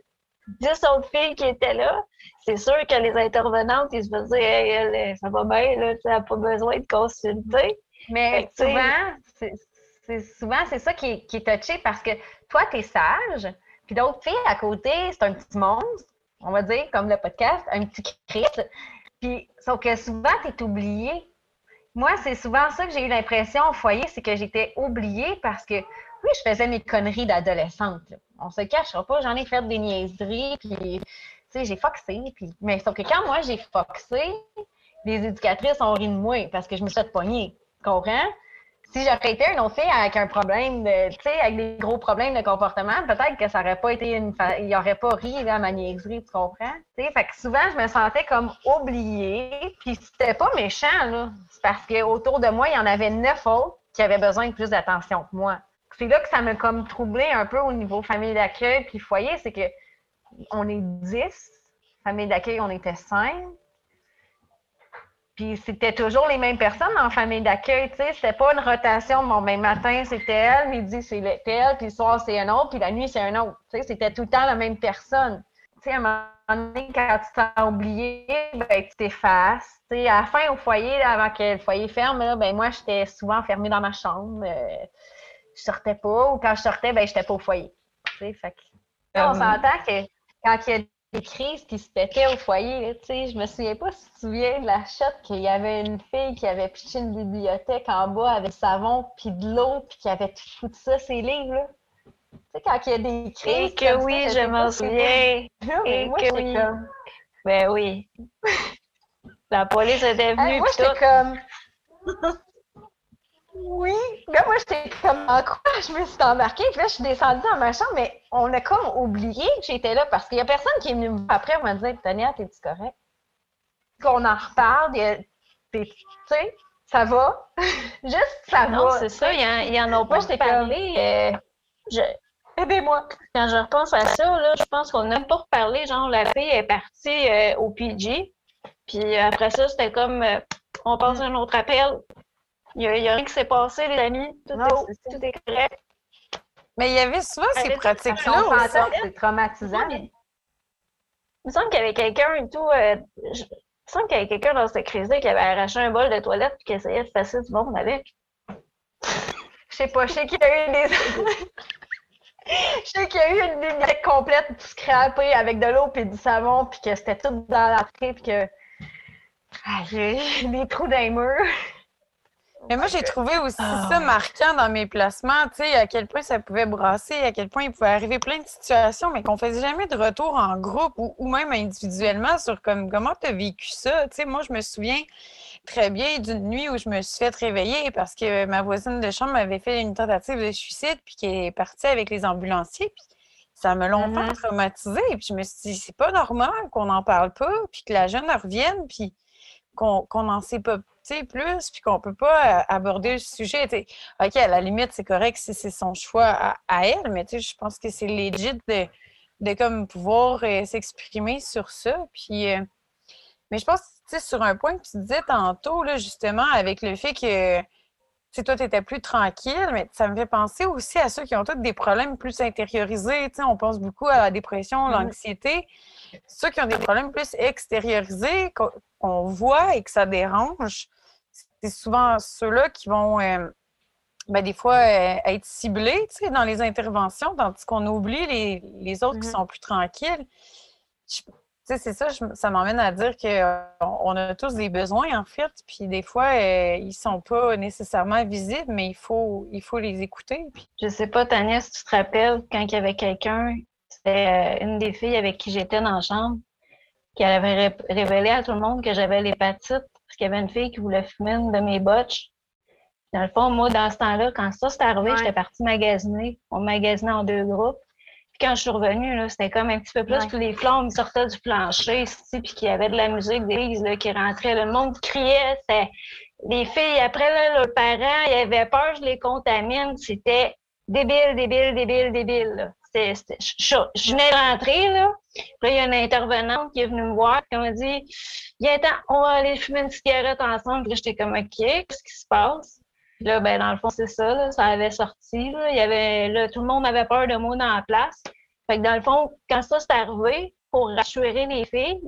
dix autres filles qui étaient là, c'est sûr que les intervenantes, ils se faisaient hey, elle, ça va bien, là, tu n'as pas besoin de consulter. Mais souvent, c'est souvent c'est ça qui est, qui est touché parce que toi, tu es sage, puis d'autres filles à côté, c'est un petit monstre, on va dire, comme le podcast, un petit Christ. Puis, sauf que souvent, tu es oublié. Moi, c'est souvent ça que j'ai eu l'impression au foyer, c'est que j'étais oubliée parce que, oui, je faisais mes conneries d'adolescente. On se cachera pas, j'en ai fait des niaiseries, puis, tu sais, j'ai foxé. Puis... Mais sauf que quand moi, j'ai foxé, les éducatrices ont ri de moi parce que je me suis fait pogner. Comprends? Si j'aurais été une autre fille avec un problème, tu sais, avec des gros problèmes de comportement, peut-être que ça aurait pas été une. Il aurait pas ri à ma niaiserie, tu comprends? Tu sais, fait que souvent, je me sentais comme oubliée, puis c'était pas méchant, là. C'est parce qu'autour de moi, il y en avait neuf autres qui avaient besoin de plus d'attention que moi. C'est là que ça m'a comme troublé un peu au niveau famille d'accueil puis foyer, c'est que on est dix, famille d'accueil, on était cinq. Puis c'était toujours les mêmes personnes en famille d'accueil, tu sais. C'était pas une rotation. Bon, ben, matin, c'était elle, midi, c'est elle, puis le soir, c'est un autre, puis la nuit, c'est un autre. Tu sais, c'était tout le temps la même personne. Tu sais, à un moment donné, quand tu t'as oublié, ben, tu t'effaces. Tu sais, à la fin, au foyer, avant que le foyer ferme, là, ben, moi, j'étais souvent enfermée dans ma chambre. Euh, je sortais pas, ou quand je sortais, ben, j'étais pas au foyer. Tu sais, fait que, on euh, s'entend que quand il y a des crises qui se pétaient au foyer. Tu sais, je me souviens pas si tu te souviens de la chute qu'il y avait une fille qui avait piché une bibliothèque en bas avec savon puis de l'eau puis qui avait tout foutu ça, ses livres. Là. Tu sais, quand il y a des crises. Et que oui, je m'en souviens. Et moi, que oui. Comme... Ben oui. La police était venue. moi, j'étais comme. Oui. Là, moi, j'étais comme en quoi? Je me suis embarquée. Puis là, je suis descendue dans ma chambre, mais on a comme oublié que j'étais là parce qu'il n'y a personne qui est venu me voir après me dire Tania, t'es-tu correct? Qu'on en reparle. Tu sais, ça va. Juste, ça non, c'est ça. Il y, en a pas. Je t'ai parlé. Euh, Aidez-moi. Quand je repense à ça, là, je pense qu'on n'a pas reparlé. Genre, la fille est partie euh, au PG. Puis après ça, c'était comme euh, on passe à un autre appel. Il n'y a, rien qui s'est passé, les amis. Tout, est, correct. Mais il y avait souvent ces pratiques-là C'est traumatisant. Il me semble qu'il y avait quelqu'un et tout. Euh, il me semble qu'il y avait quelqu'un dans cette crise-là qui avait arraché un bol de toilette et qui essayait de passer du monde avec. Je sais pas, je sais qu'il y a eu des. Je sais qu'il y a eu une bibliothèque complète tout scrapée avec de l'eau et du savon, puis que c'était tout dans la puis que. Ah, j'ai des trous dans les murs. Mais moi, j'ai trouvé aussi ça ah. marquant dans mes placements, tu sais, à quel point ça pouvait brasser, à quel point il pouvait arriver plein de situations, mais qu'on faisait jamais de retour en groupe ou, même individuellement sur comme, comment tu as vécu ça? Tu sais, moi, je me souviens très bien d'une nuit où je me suis fait réveiller parce que ma voisine de chambre m'avait fait une tentative de suicide puis qui est partie avec les ambulanciers. Puis ça m'a longtemps mm-hmm. traumatisée. Puis je me suis dit, c'est pas normal qu'on n'en parle pas, puis que la jeune revienne, puis qu'on n'en sait pas plus, puis qu'on peut pas euh, aborder le sujet. OK, à la limite, c'est correct si c'est son choix à, elle, mais je pense que c'est legit de, de comme pouvoir euh, s'exprimer sur ça. Puis, euh, mais je pense, tu sais, sur un point que tu disais tantôt, là, justement, avec le fait que tu toi, tu étais plus tranquille, mais ça me fait penser aussi à ceux qui ont tous des problèmes plus intériorisés. Tu sais, on pense beaucoup à la dépression, mm-hmm. l'anxiété. Ceux qui ont des problèmes plus extériorisés, qu'on voit et que ça dérange, c'est souvent ceux-là qui vont, euh, ben, des fois, euh, être ciblés dans les interventions, tandis qu'on oublie les, les autres qui mm-hmm. sont plus tranquilles. c'est ça, ça m'emmène à dire qu'on a tous des besoins, en fait, puis des fois, euh, ils sont pas nécessairement visibles, mais il faut, il faut les écouter. Puis... Je sais pas, Tania, si tu te rappelles, quand il y avait quelqu'un, c'était une des filles avec qui j'étais dans la chambre, qui avait révélé à tout le monde que j'avais l'hépatite parce qu'il y avait une fille qui voulait fumer une de mes botches. Dans le fond, moi, dans ce temps-là, quand ça s'est arrivé, j'étais partie magasiner. On magasinait en deux groupes. Puis quand je suis revenue, c'était comme un petit peu plus que les flammes sortaient du plancher, ici, puis qu'il y avait de la musique des là, qui rentrait. Le monde criait. Les filles, après, là, leurs parents, ils avaient peur, je les contamine. C'était débile, débile, débile, débile. je, je venais de rentrer, là. Puis il y a une intervenante qui est venue me voir, qui m'a dit Viens, on va aller fumer une cigarette ensemble. Puis j'étais comme OK, qu'est-ce qui se passe? Puis là, ben, dans le fond, c'est ça, ça avait sorti. Là. Il y avait, là, tout le monde avait peur de moi dans la place. Fait que dans le fond, quand ça s'est arrivé, pour rassurer les filles,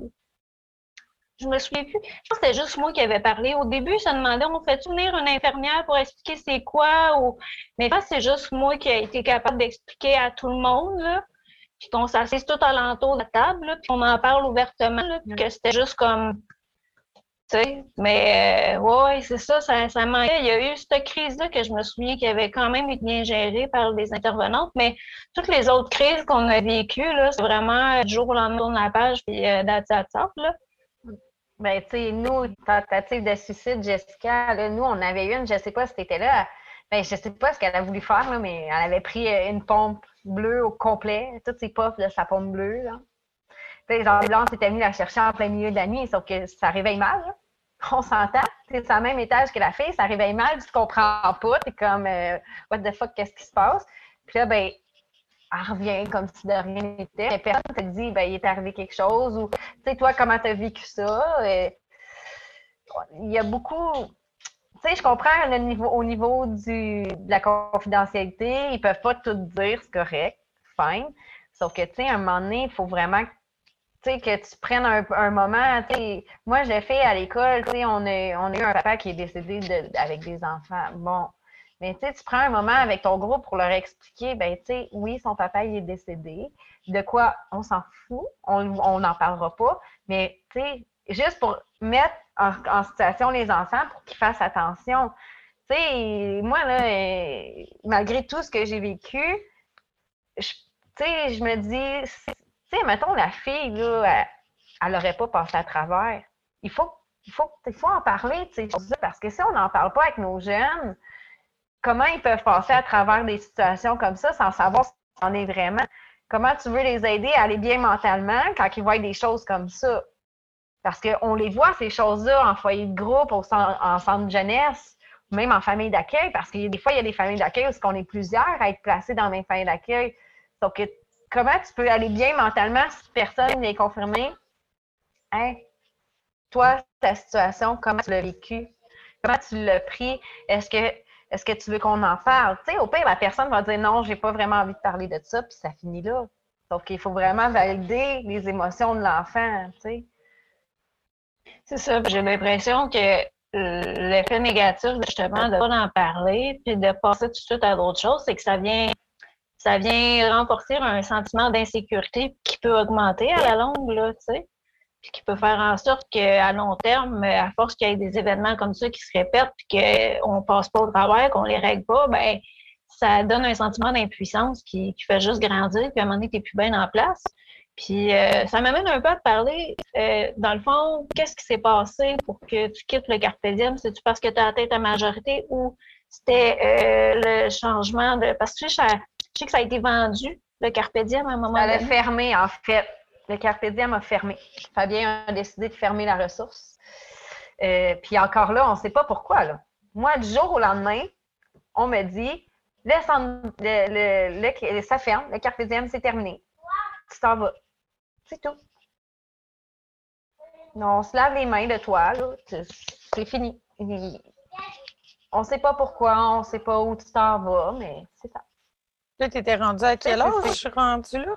je me souviens plus. Je pense que c'était juste moi qui avais parlé. Au début, ça demandait on fait-tu venir une infirmière pour expliquer c'est quoi? Ou... Mais là, c'est juste moi qui ai été capable d'expliquer à tout le monde. Là puis qu'on s'assise tout alentour de la table, puis qu'on en parle ouvertement, puis que c'était juste comme. Tu sais, mais euh, ouais, c'est ça, ça, ça manquait. Il y a eu cette crise-là que je me souviens qui avait quand même été bien gérée par des intervenantes, mais toutes les autres crises qu'on a vécues, là, c'est vraiment du jour au lendemain de la page, puis euh, là. Ben, tu sais, nous, tentative de suicide, Jessica, là, nous, on avait une, je sais pas si tu étais là, ben, je sais pas ce qu'elle a voulu faire, mais elle avait pris euh, une pompe bleue au complet, toutes ses puffs de sa pompe bleue. Là. Puis les ambulances étaient venues la chercher en plein milieu de la nuit, sauf que ça réveille mal. On s'entend. C'est au même étage que la fille, ça réveille mal, tu comprends pas. T'es comme, euh, what the fuck, qu'est-ce qui se passe? Puis là, ben, elle revient comme si de rien n'était. Personne ne te dit, ben, il est arrivé quelque chose ou, tu sais, toi, comment tu as vécu ça? Et, il y a beaucoup. Tu sais, je comprends le niveau, au niveau du, de la confidentialité, ils peuvent pas tout dire, c'est correct, fine. Sauf que, tu sais, à un moment donné, il faut vraiment que tu prennes un, moment. Moi, j'ai fait à l'école, on a, on a eu un papa qui est décédé avec des enfants. Bon, mais tu prends un moment avec ton groupe pour leur expliquer, ben, tu sais, oui, son papa, il est décédé. De quoi on s'en fout, on n'en parlera pas, mais tu sais, juste pour mettre en, situation les enfants pour qu'ils fassent attention. Tu sais, moi, là, euh, malgré tout ce que j'ai vécu, sais, je me dis, tu sais, mettons, la fille, là, elle n'aurait pas passé à travers. Il faut, il faut, il faut en parler, tu sais, parce que si on n'en parle pas avec nos jeunes, comment ils peuvent passer à travers des situations comme ça sans savoir si on est vraiment? Comment tu veux les aider à aller bien mentalement quand ils voient des choses comme ça? Parce qu'on les voit, ces choses-là, en foyer de groupe, au en centre de jeunesse, même en famille d'accueil, parce que des fois, il y a des familles d'accueil où on est plusieurs à être placés dans les familles d'accueil. Donc, comment tu peux aller bien mentalement si personne n'est confirmé? Hein? Toi, ta situation, comment tu l'as vécu? Comment tu l'as pris? Est-ce que est-ce que tu veux qu'on en parle? Tu sais, au pire, la personne va dire non, j'ai pas vraiment envie de parler de ça, puis ça finit là. Donc, il faut vraiment valider les émotions de l'enfant. C'est ça. J'ai l'impression que l'effet négatif, justement, de ne pas en parler, puis de passer tout de suite à d'autres choses, c'est que ça vient ça vient renforcer un sentiment d'insécurité qui peut augmenter à la longue, là, tu sais, puis qui peut faire en sorte qu'à long terme, à force qu'il y ait des événements comme ça qui se répètent, puis qu'on passe pas au travers, qu'on les règle pas, ben ça donne un sentiment d'impuissance qui, fait juste grandir, puis à un moment donné, tu n'es plus bien en place. Puis euh, ça m'amène un peu à te parler, euh, dans le fond, qu'est-ce qui s'est passé pour que tu quittes le Carpe C'est-tu parce que tu as atteint ta majorité ou c'était euh, le changement de... Parce que ça, je sais que ça a été vendu, le Carpe à un moment donné. Elle a fermé, en fait. Le Carpe a fermé. Fabien a décidé de fermer la ressource. Puis encore là, on ne sait pas pourquoi. Là. Moi, du jour au lendemain, on me dit Laisse le, ça ferme, le Carpe c'est terminé. Tu t'en vas. C'est tout. On se lave les mains de toi, c'est fini. On ne sait pas pourquoi, on ne sait pas où tu t'en vas, mais c'est ça. Là, tu étais rendue à quel âge? Je suis rendue là?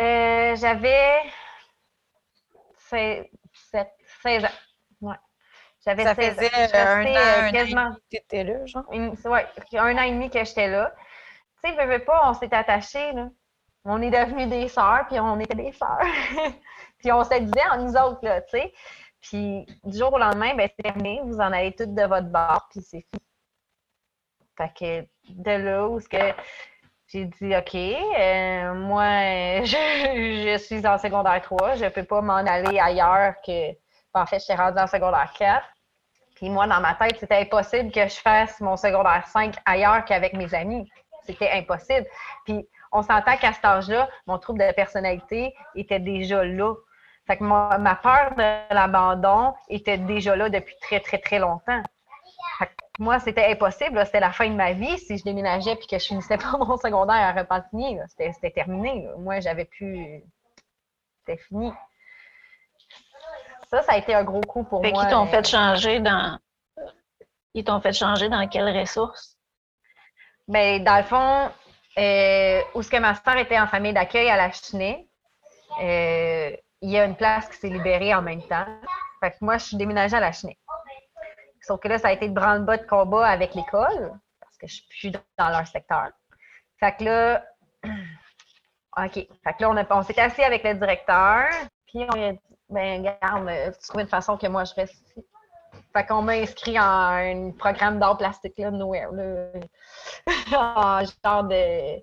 Euh, j'avais 16, ans. Ouais. J'avais Ça 16 faisait ans. un an, euh, quasiment... que tu étais là, genre? Oui, un an et demi que j'étais là. Tu sais, je veux pas, on s'est attachés, là. On est devenus des sœurs, puis on était des sœurs. puis on se disait en nous autres, là, tu sais. Puis du jour au lendemain, ben c'est terminé, vous en allez toutes de votre bord, puis c'est fini. Fait que de là où que j'ai dit OK, euh, moi je, suis en secondaire 3, je peux pas m'en aller ailleurs que en fait, je suis rendue en secondaire 4. Puis moi, dans ma tête, c'était impossible que je fasse mon secondaire 5 ailleurs qu'avec mes amis. C'était impossible. Puis on s'entend qu'à cet âge-là, mon trouble de personnalité était déjà là. Fait que ma peur de l'abandon était déjà là depuis très, très, très longtemps moi, c'était impossible. C'était la fin de ma vie si je déménageais puis que je finissais pas mon secondaire à Repentigny. C'était terminé. Moi, j'avais plus. C'était fini. Ça, ça a été un gros coup pour moi. Ils t'ont fait changer dans. Ils t'ont fait changer dans quelles ressources? Bien, dans le fond, euh, où ce que ma soeur était en famille d'accueil à la Chenée, euh, il y a une place qui s'est libérée en même temps. Fait que moi, je suis déménagée à la Chenée. Sauf que là, ça a été de branle-bas de combat avec l'école, parce que je suis plus dans leur secteur. Fait que là, OK. Fait que là, on, s'est assis avec le directeur, puis on a dit, ben, regarde, tu trouves une façon que moi, je reste ici. Fait qu'on m'a inscrit en un programme d'art plastique, là, Nowhere, là. en genre de,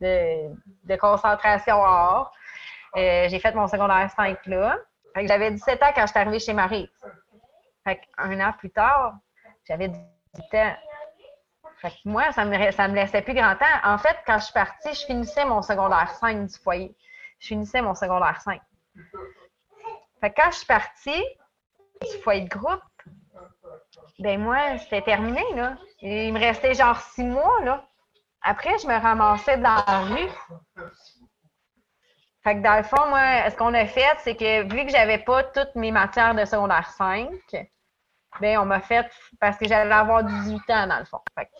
de, concentration art. Euh, j'ai fait mon secondaire 5 là. Fait que j'avais 17 ans quand je suis arrivée chez Marie. Fait un an plus tard, j'avais 18 ans. Fait que moi, ça me, ça me laissait plus grand temps. En fait, quand je suis partie, je finissais mon secondaire 5 du foyer. Je finissais mon secondaire 5. Fait que quand je suis partie du foyer de groupe, ben moi, c'était terminé, là. Il me restait genre six mois, là. Après, je me ramassais dans la rue. Fait que dans le fond, moi, ce qu'on a fait, c'est que vu que j'avais pas toutes mes matières de secondaire 5, ben on m'a fait parce que j'allais avoir 18 ans dans le fond. Fait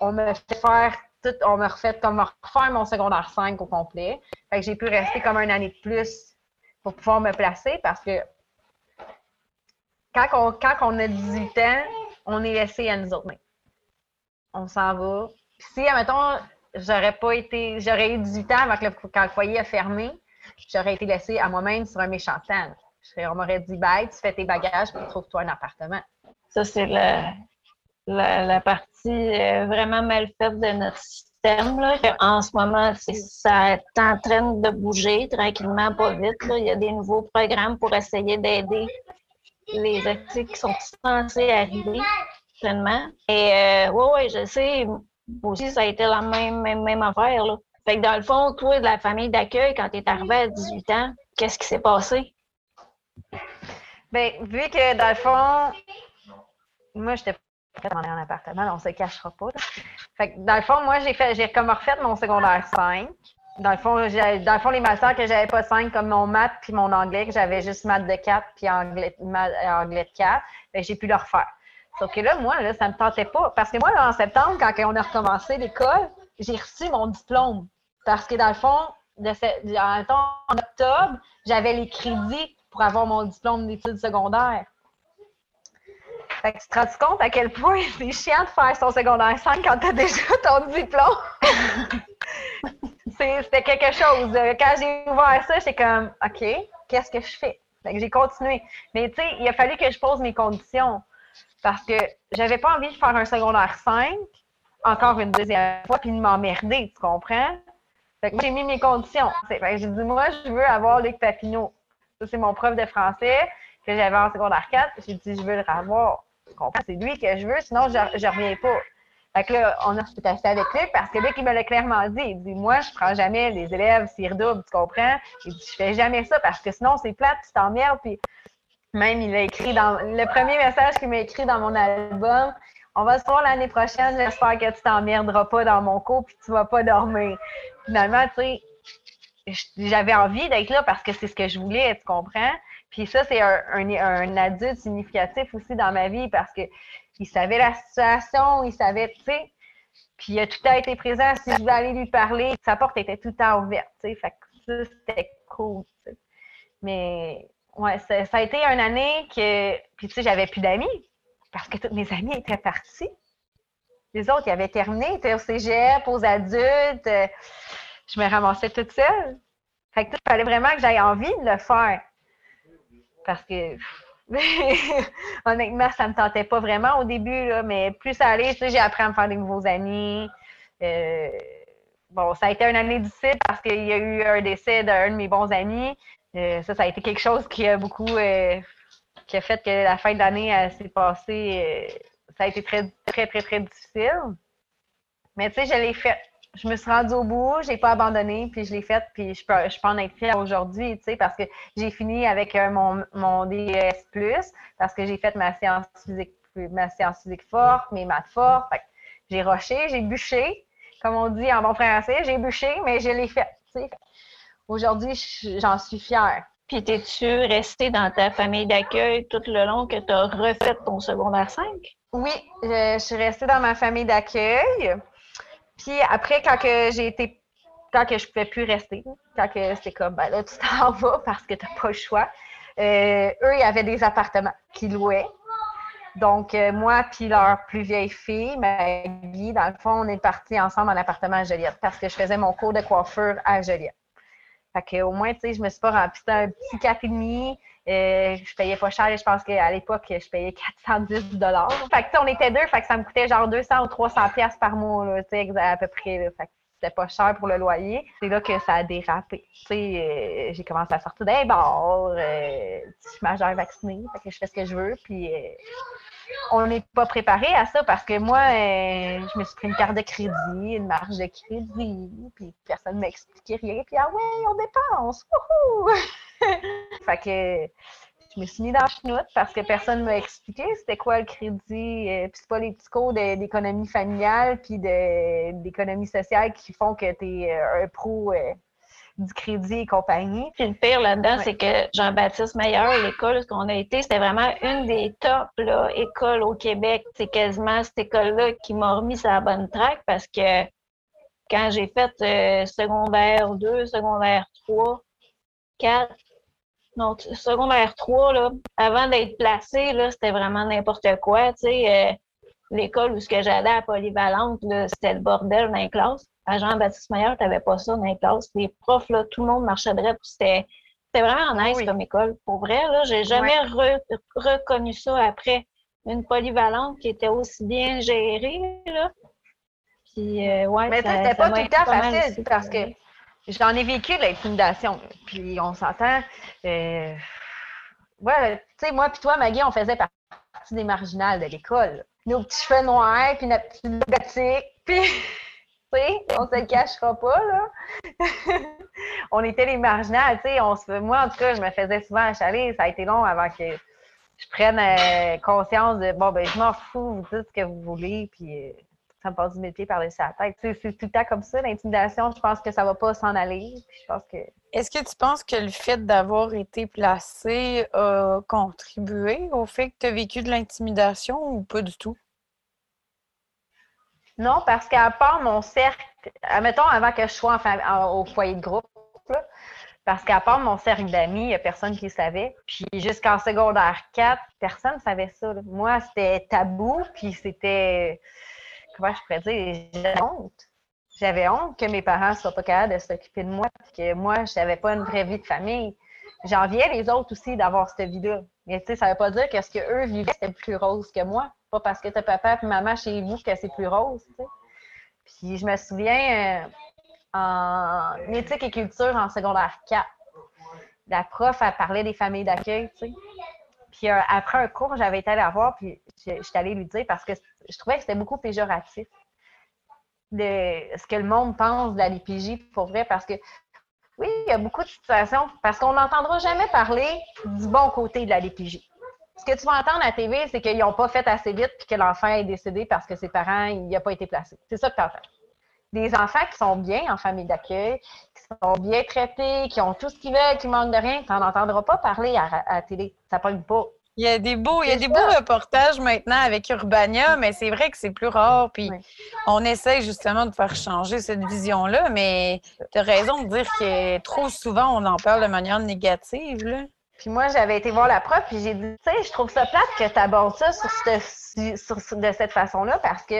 on m'a fait faire tout, on m'a refait comme refaire mon secondaire 5 au complet. Fait que j'ai pu rester comme une année de plus pour pouvoir me placer parce que quand on, quand on a 18 ans, on est laissé à nous autres On s'en va. si, admettons, j'aurais pas été, j'aurais eu 18 ans avant que le, quand le foyer a fermé, j'aurais été laissée à moi-même sur un méchant temps. On m'aurait dit, bye, tu fais tes bagages, puis trouve-toi un appartement. Ça, c'est la, la, partie euh, vraiment mal faite de notre système. Là. En ce moment, ça est en train de bouger tranquillement, pas vite. Il y a des nouveaux programmes pour essayer d'aider les actifs qui sont censés arriver pleinement. Et euh, oui, oui, je sais, aussi, ça a été la même, même, affaire. Là. Fait que dans le fond, toi, de la famille d'accueil, quand tu es arrivé à 18 ans, qu'est-ce qui s'est passé? Bien, vu que dans le fond, moi, j'étais pas dans un appartement, on se cachera pas. Fait que dans le fond, moi, j'ai fait j'ai comme refait mon secondaire 5. Dans le fond, dans le fond, les matières que j'avais pas 5, comme mon maths puis mon anglais, que j'avais juste maths de 4 puis anglais, anglais de 4, ben, j'ai pu le refaire. Sauf que là, moi, là, ça me tentait pas. Parce que moi, en septembre, quand on a recommencé l'école, j'ai reçu mon diplôme. Parce que dans le fond, en octobre, j'avais les crédits pour avoir mon diplôme d'études secondaires. Fait que tu te rends compte à quel point c'est chiant de faire son secondaire 5 quand tu as déjà ton diplôme? C'était quelque chose. Quand j'ai ouvert ça, j'étais comme, OK, qu'est-ce que je fais? J'ai continué. Mais tu sais, il a fallu que je pose mes conditions parce que j'avais pas envie de faire un secondaire 5 encore une deuxième fois puis de m'emmerder, tu comprends? Fait que j'ai mis mes conditions. J'ai dit, moi, je veux avoir Luc Papineau. Ça, c'est mon prof de français que j'avais en secondaire 4. J'ai dit, je veux le revoir. Tu comprends? C'est lui que je veux, sinon, je, je reviens pas. Fait que là, on a acheté avec lui parce que Luc, il me l'a clairement dit. Il dit, moi, je prends jamais les élèves s'ils redoublent, tu comprends? Il dit, je fais jamais ça parce que sinon, c'est plate, tu t'emmerdes. Puis même, il a écrit dans le premier message qu'il m'a écrit dans mon album. On va se voir l'année prochaine. J'espère que tu t'emmerderas pas dans mon cours puis tu vas pas dormir. Finalement, tu sais, j'avais envie d'être là parce que c'est ce que je voulais, tu comprends? Puis ça, c'est un, un, adulte significatif aussi dans ma vie parce que il savait la situation, il savait, tu sais. Puis il a tout a été présent. Si je voulais aller lui parler, sa porte était tout le temps ouverte, tu sais. Fait que ça, c'était cool, Mais ouais, ça, a été une année que. Puis tu sais, j'avais plus d'amis parce que toutes mes amis étaient partis. Les autres, ils avaient terminé, ils étaient au cégep, aux adultes. Je me ramassais toute seule. Fait que il fallait vraiment que j'aie envie de le faire. Parce que honnêtement, ça me tentait pas vraiment au début, là, mais plus ça allait, j'ai appris à me faire des nouveaux amis. Euh, bon, ça a été une année difficile parce qu'il y a eu un décès d'un de mes bons amis. Euh, ça, ça a été quelque chose qui a beaucoup euh, qui a fait que la fin de l'année s'est passée. ça a été très, très, très, très difficile. Mais tu sais, je l'ai fait je me suis rendue au bout, j'ai pas abandonné, puis je l'ai fait, puis je peux, je peux en être fière aujourd'hui, tu sais, parce que j'ai fini avec euh, mon, mon DES+, parce que j'ai fait ma séance physique, ma séance physique forte, mes maths fortes, j'ai roché, j'ai bûché, comme on dit en bon français, j'ai bûché, mais je l'ai fait, tu sais. Aujourd'hui, j'en suis fière. Puis, t'es-tu resté dans ta famille d'accueil tout le long que tu as refait ton secondaire 5? Oui, je suis restée dans ma famille d'accueil. Puis après, quand que j'ai été, quand que je pouvais plus rester, quand que c'était comme, ben là, tu t'en vas parce que tu n'as pas le choix, euh, eux, il y avait des appartements qu'ils louaient. Donc, euh, moi puis leur plus vieille fille, Maggie, dans le fond, on est partis ensemble en appartement à Joliette parce que je faisais mon cours de coiffure à Joliette. Fait que, au moins, tu sais, je me suis pas rempli. C'était un petit 4,5. Euh, je payais pas cher. Je pense qu'à l'époque, je payais 410 dollars. Fait que, on était deux. Fait que ça me coûtait genre 200 ou 300 pièces par mois, là, à peu près. Fait que c'était pas cher pour le loyer. C'est là que ça a dérapé. Euh, j'ai commencé à sortir d'un bar. Euh, je suis majeure vaccinée. Fait que je fais ce que je veux. Puis, euh, on n'est pas préparé à ça parce que moi, euh, je me suis pris une carte de crédit, une marge de crédit, puis personne ne m'expliquait rien. Puis, ah ouais, on dépense! Wouhou! fait que je me suis mis dans la chenoute parce que personne ne m'a expliqué c'était quoi le crédit. Euh, puis c'est pas les petits cours d'économie familiale puis d'économie sociale qui font que tu es euh, un pro du crédit et compagnie. Puis le pire là-dedans, c'est que Jean-Baptiste Meilleur, l'école où on a été, c'était vraiment une des top écoles au Québec. C'est quasiment cette école-là qui m'a remis sur la bonne track parce que quand j'ai fait euh, secondaire 2, secondaire 3, 4, non, secondaire 3, là, avant d'être placé, c'était vraiment n'importe quoi. Euh, l'école où j'allais à Polyvalente, c'était le bordel dans les classes à Jean-Baptiste Meilleur, tu n'avais pas ça dans les classes. Les profs, là, tout le monde marchait droit. C'était vraiment nice comme école. Pour vrai, là, j'ai jamais reconnu ça après. Une polyvalente qui était aussi bien gérée, là. Puis, euh, ouais, Mais c'était pas tout le temps facile parce que j'en ai vécu l'intimidation. Puis, on s'entend. Euh, ouais, tu sais, moi puis toi, Maggie, on faisait partie des marginales de l'école. Nos petits cheveux noirs, puis notre petite gothique, puis on se le cachera pas, là. on était les marginales, tu sais. Moi, en tout cas, je me faisais souvent achaler. Ça a été long avant que je prenne euh, conscience de bon, ben, je m'en fous, vous dites ce que vous voulez, puis euh, ça me passe du métier par-dessus la tête. c'est tout le temps comme ça, l'intimidation. Je pense que ça va pas s'en aller. je pense que. Est-ce que tu penses que le fait d'avoir été placé a contribué au fait que tu as vécu de l'intimidation ou pas du tout? Non, parce qu'à part mon cercle, admettons avant que je sois au foyer de groupe, parce qu'à part mon cercle d'amis, il n'y a personne qui savait. Puis jusqu'en secondaire 4, personne ne savait ça. Moi, c'était tabou, puis c'était. Je pourrais dire? J'avais honte. J'avais honte que mes parents ne soient pas capables de s'occuper de moi, puis que moi, je n'avais pas une vraie vie de famille. J'enviais les autres aussi d'avoir cette vie-là. Mais tu sais, ça ne veut pas dire que ce qu'eux vivaient, c'était plus rose que moi. Pas parce que tu as papa et maman chez vous que c'est plus rose. Puis je me souviens, euh, en éthique et culture en secondaire 4, la prof, elle parlait des familles d'accueil. Puis euh, après un cours, j'avais été la voir, puis j'étais allée lui dire parce que je trouvais que c'était beaucoup péjoratif de ce que le monde pense de la LPJ pour vrai, parce que oui, il y a beaucoup de situations, parce qu'on n'entendra jamais parler du bon côté de la LPJ ce que tu vas entendre à la TV, c'est qu'ils n'ont pas fait assez vite puis que l'enfant est décédé parce que ses parents, il n'a pas été placé. C'est ça que tu entends. Des enfants qui sont bien en famille d'accueil, qui sont bien traités, qui ont tout ce qu'ils veulent, qui manquent de rien, tu n'en entendras pas parler à, la télé. Ça pogne pas. Il y a des beaux, il y a des beaux reportages maintenant avec Urbania, mais c'est vrai que c'est plus rare. Puis on essaie justement de faire changer cette vision-là, mais tu as raison de dire que trop souvent, on en parle de manière négative. Là. Puis moi, j'avais été voir la prof, puis j'ai dit, tu sais, je trouve ça plate que tu abordes ça sur, sur, de cette façon-là, parce que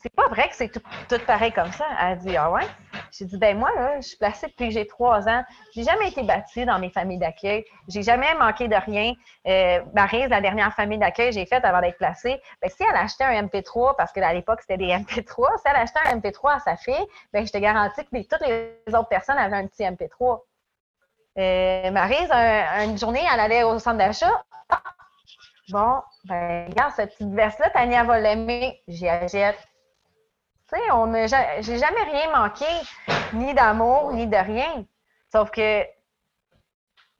c'est pas vrai que c'est tout, pareil comme ça. Elle a dit, ah ouais? J'ai dit, ben moi, là, je suis placée depuis que j'ai trois ans. J'ai jamais été battue dans mes familles d'accueil. J'ai jamais manqué de rien. Euh, Marise, la dernière famille d'accueil que j'ai faite avant d'être placée, ben, si elle achetait un MP3, parce qu'à l'époque, c'était des MP3, si elle achetait un MP3 à sa fille, ben, je te garantis que toutes les autres personnes avaient un petit MP3. Euh, Marise, une journée, elle allait au centre d'achat. bon, ben, regarde, cette petite veste-là, Tania va l'aimer. J'y achète. Tu sais, j'ai jamais rien manqué, ni d'amour, ni de rien. Sauf que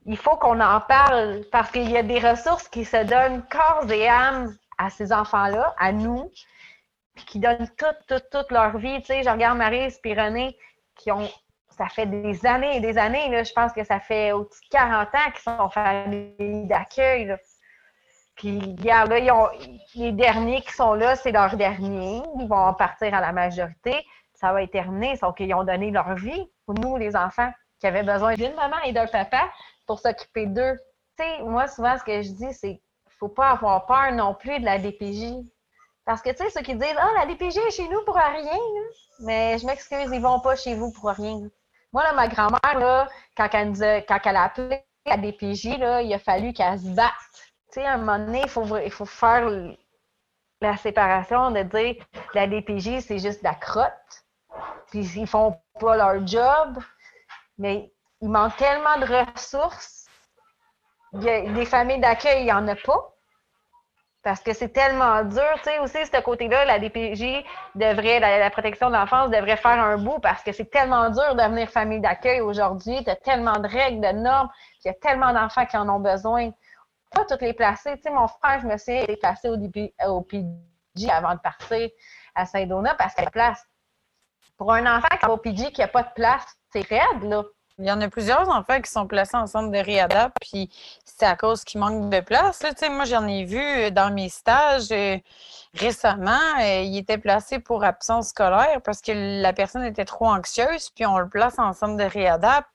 il faut qu'on en parle parce qu'il y a des ressources qui se donnent corps et âme à ces enfants-là, à nous, puis qui donnent toute, toute, toute leur vie. Tu sais, je regarde Marie et René qui ont ça fait des années et des années, là, je pense que ça fait au-dessus de 40 ans qu'ils sont famille d'accueil. Puis, regarde, là, les derniers qui sont là, c'est leurs derniers. Ils vont partir à la majorité. Ça va être terminé, sauf qu'ils ont donné leur vie pour nous, les enfants, qui avaient besoin d'une maman et d'un papa pour s'occuper d'eux. Tu sais, moi, souvent, ce que je dis, c'est faut pas avoir peur non plus de la DPJ. Parce que, tu sais, ceux qui disent, ah, la DPJ est chez nous pour rien, mais je m'excuse, ils vont pas chez vous pour rien. Moi, là, ma grand-mère, là, quand elle, a, quand elle a appelé la DPJ, là, il a fallu qu'elle se batte. Sais, à un moment donné, il faut, il faut faire la séparation de dire la DPJ, c'est juste la crotte. Puis ils font pas leur job. Mais il manque tellement de ressources. Il y a des familles d'accueil, il n'y en a pas. Parce que c'est tellement dur, tu sais, aussi, ce côté-là, la DPJ devrait, la, protection de l'enfance devrait faire un bout parce que c'est tellement dur de devenir famille d'accueil aujourd'hui. Tu as tellement de règles, de normes, il y a tellement d'enfants qui en ont besoin. Pas toutes les placer. Tu sais, mon frère, je me suis placé au, au PJ avant de partir à Saint-Donat parce qu'il y a place. Pour un enfant qui est au PJ qui n'a pas de place, c'est raide, là. Il y en a plusieurs enfants qui sont placés en centre de réadap, puis c'est à cause qu'il manque de place. moi, j'en ai vu euh, dans mes stages euh, récemment. Euh, il était placé pour absence scolaire parce que la personne était trop anxieuse, puis on le place en centre de réadap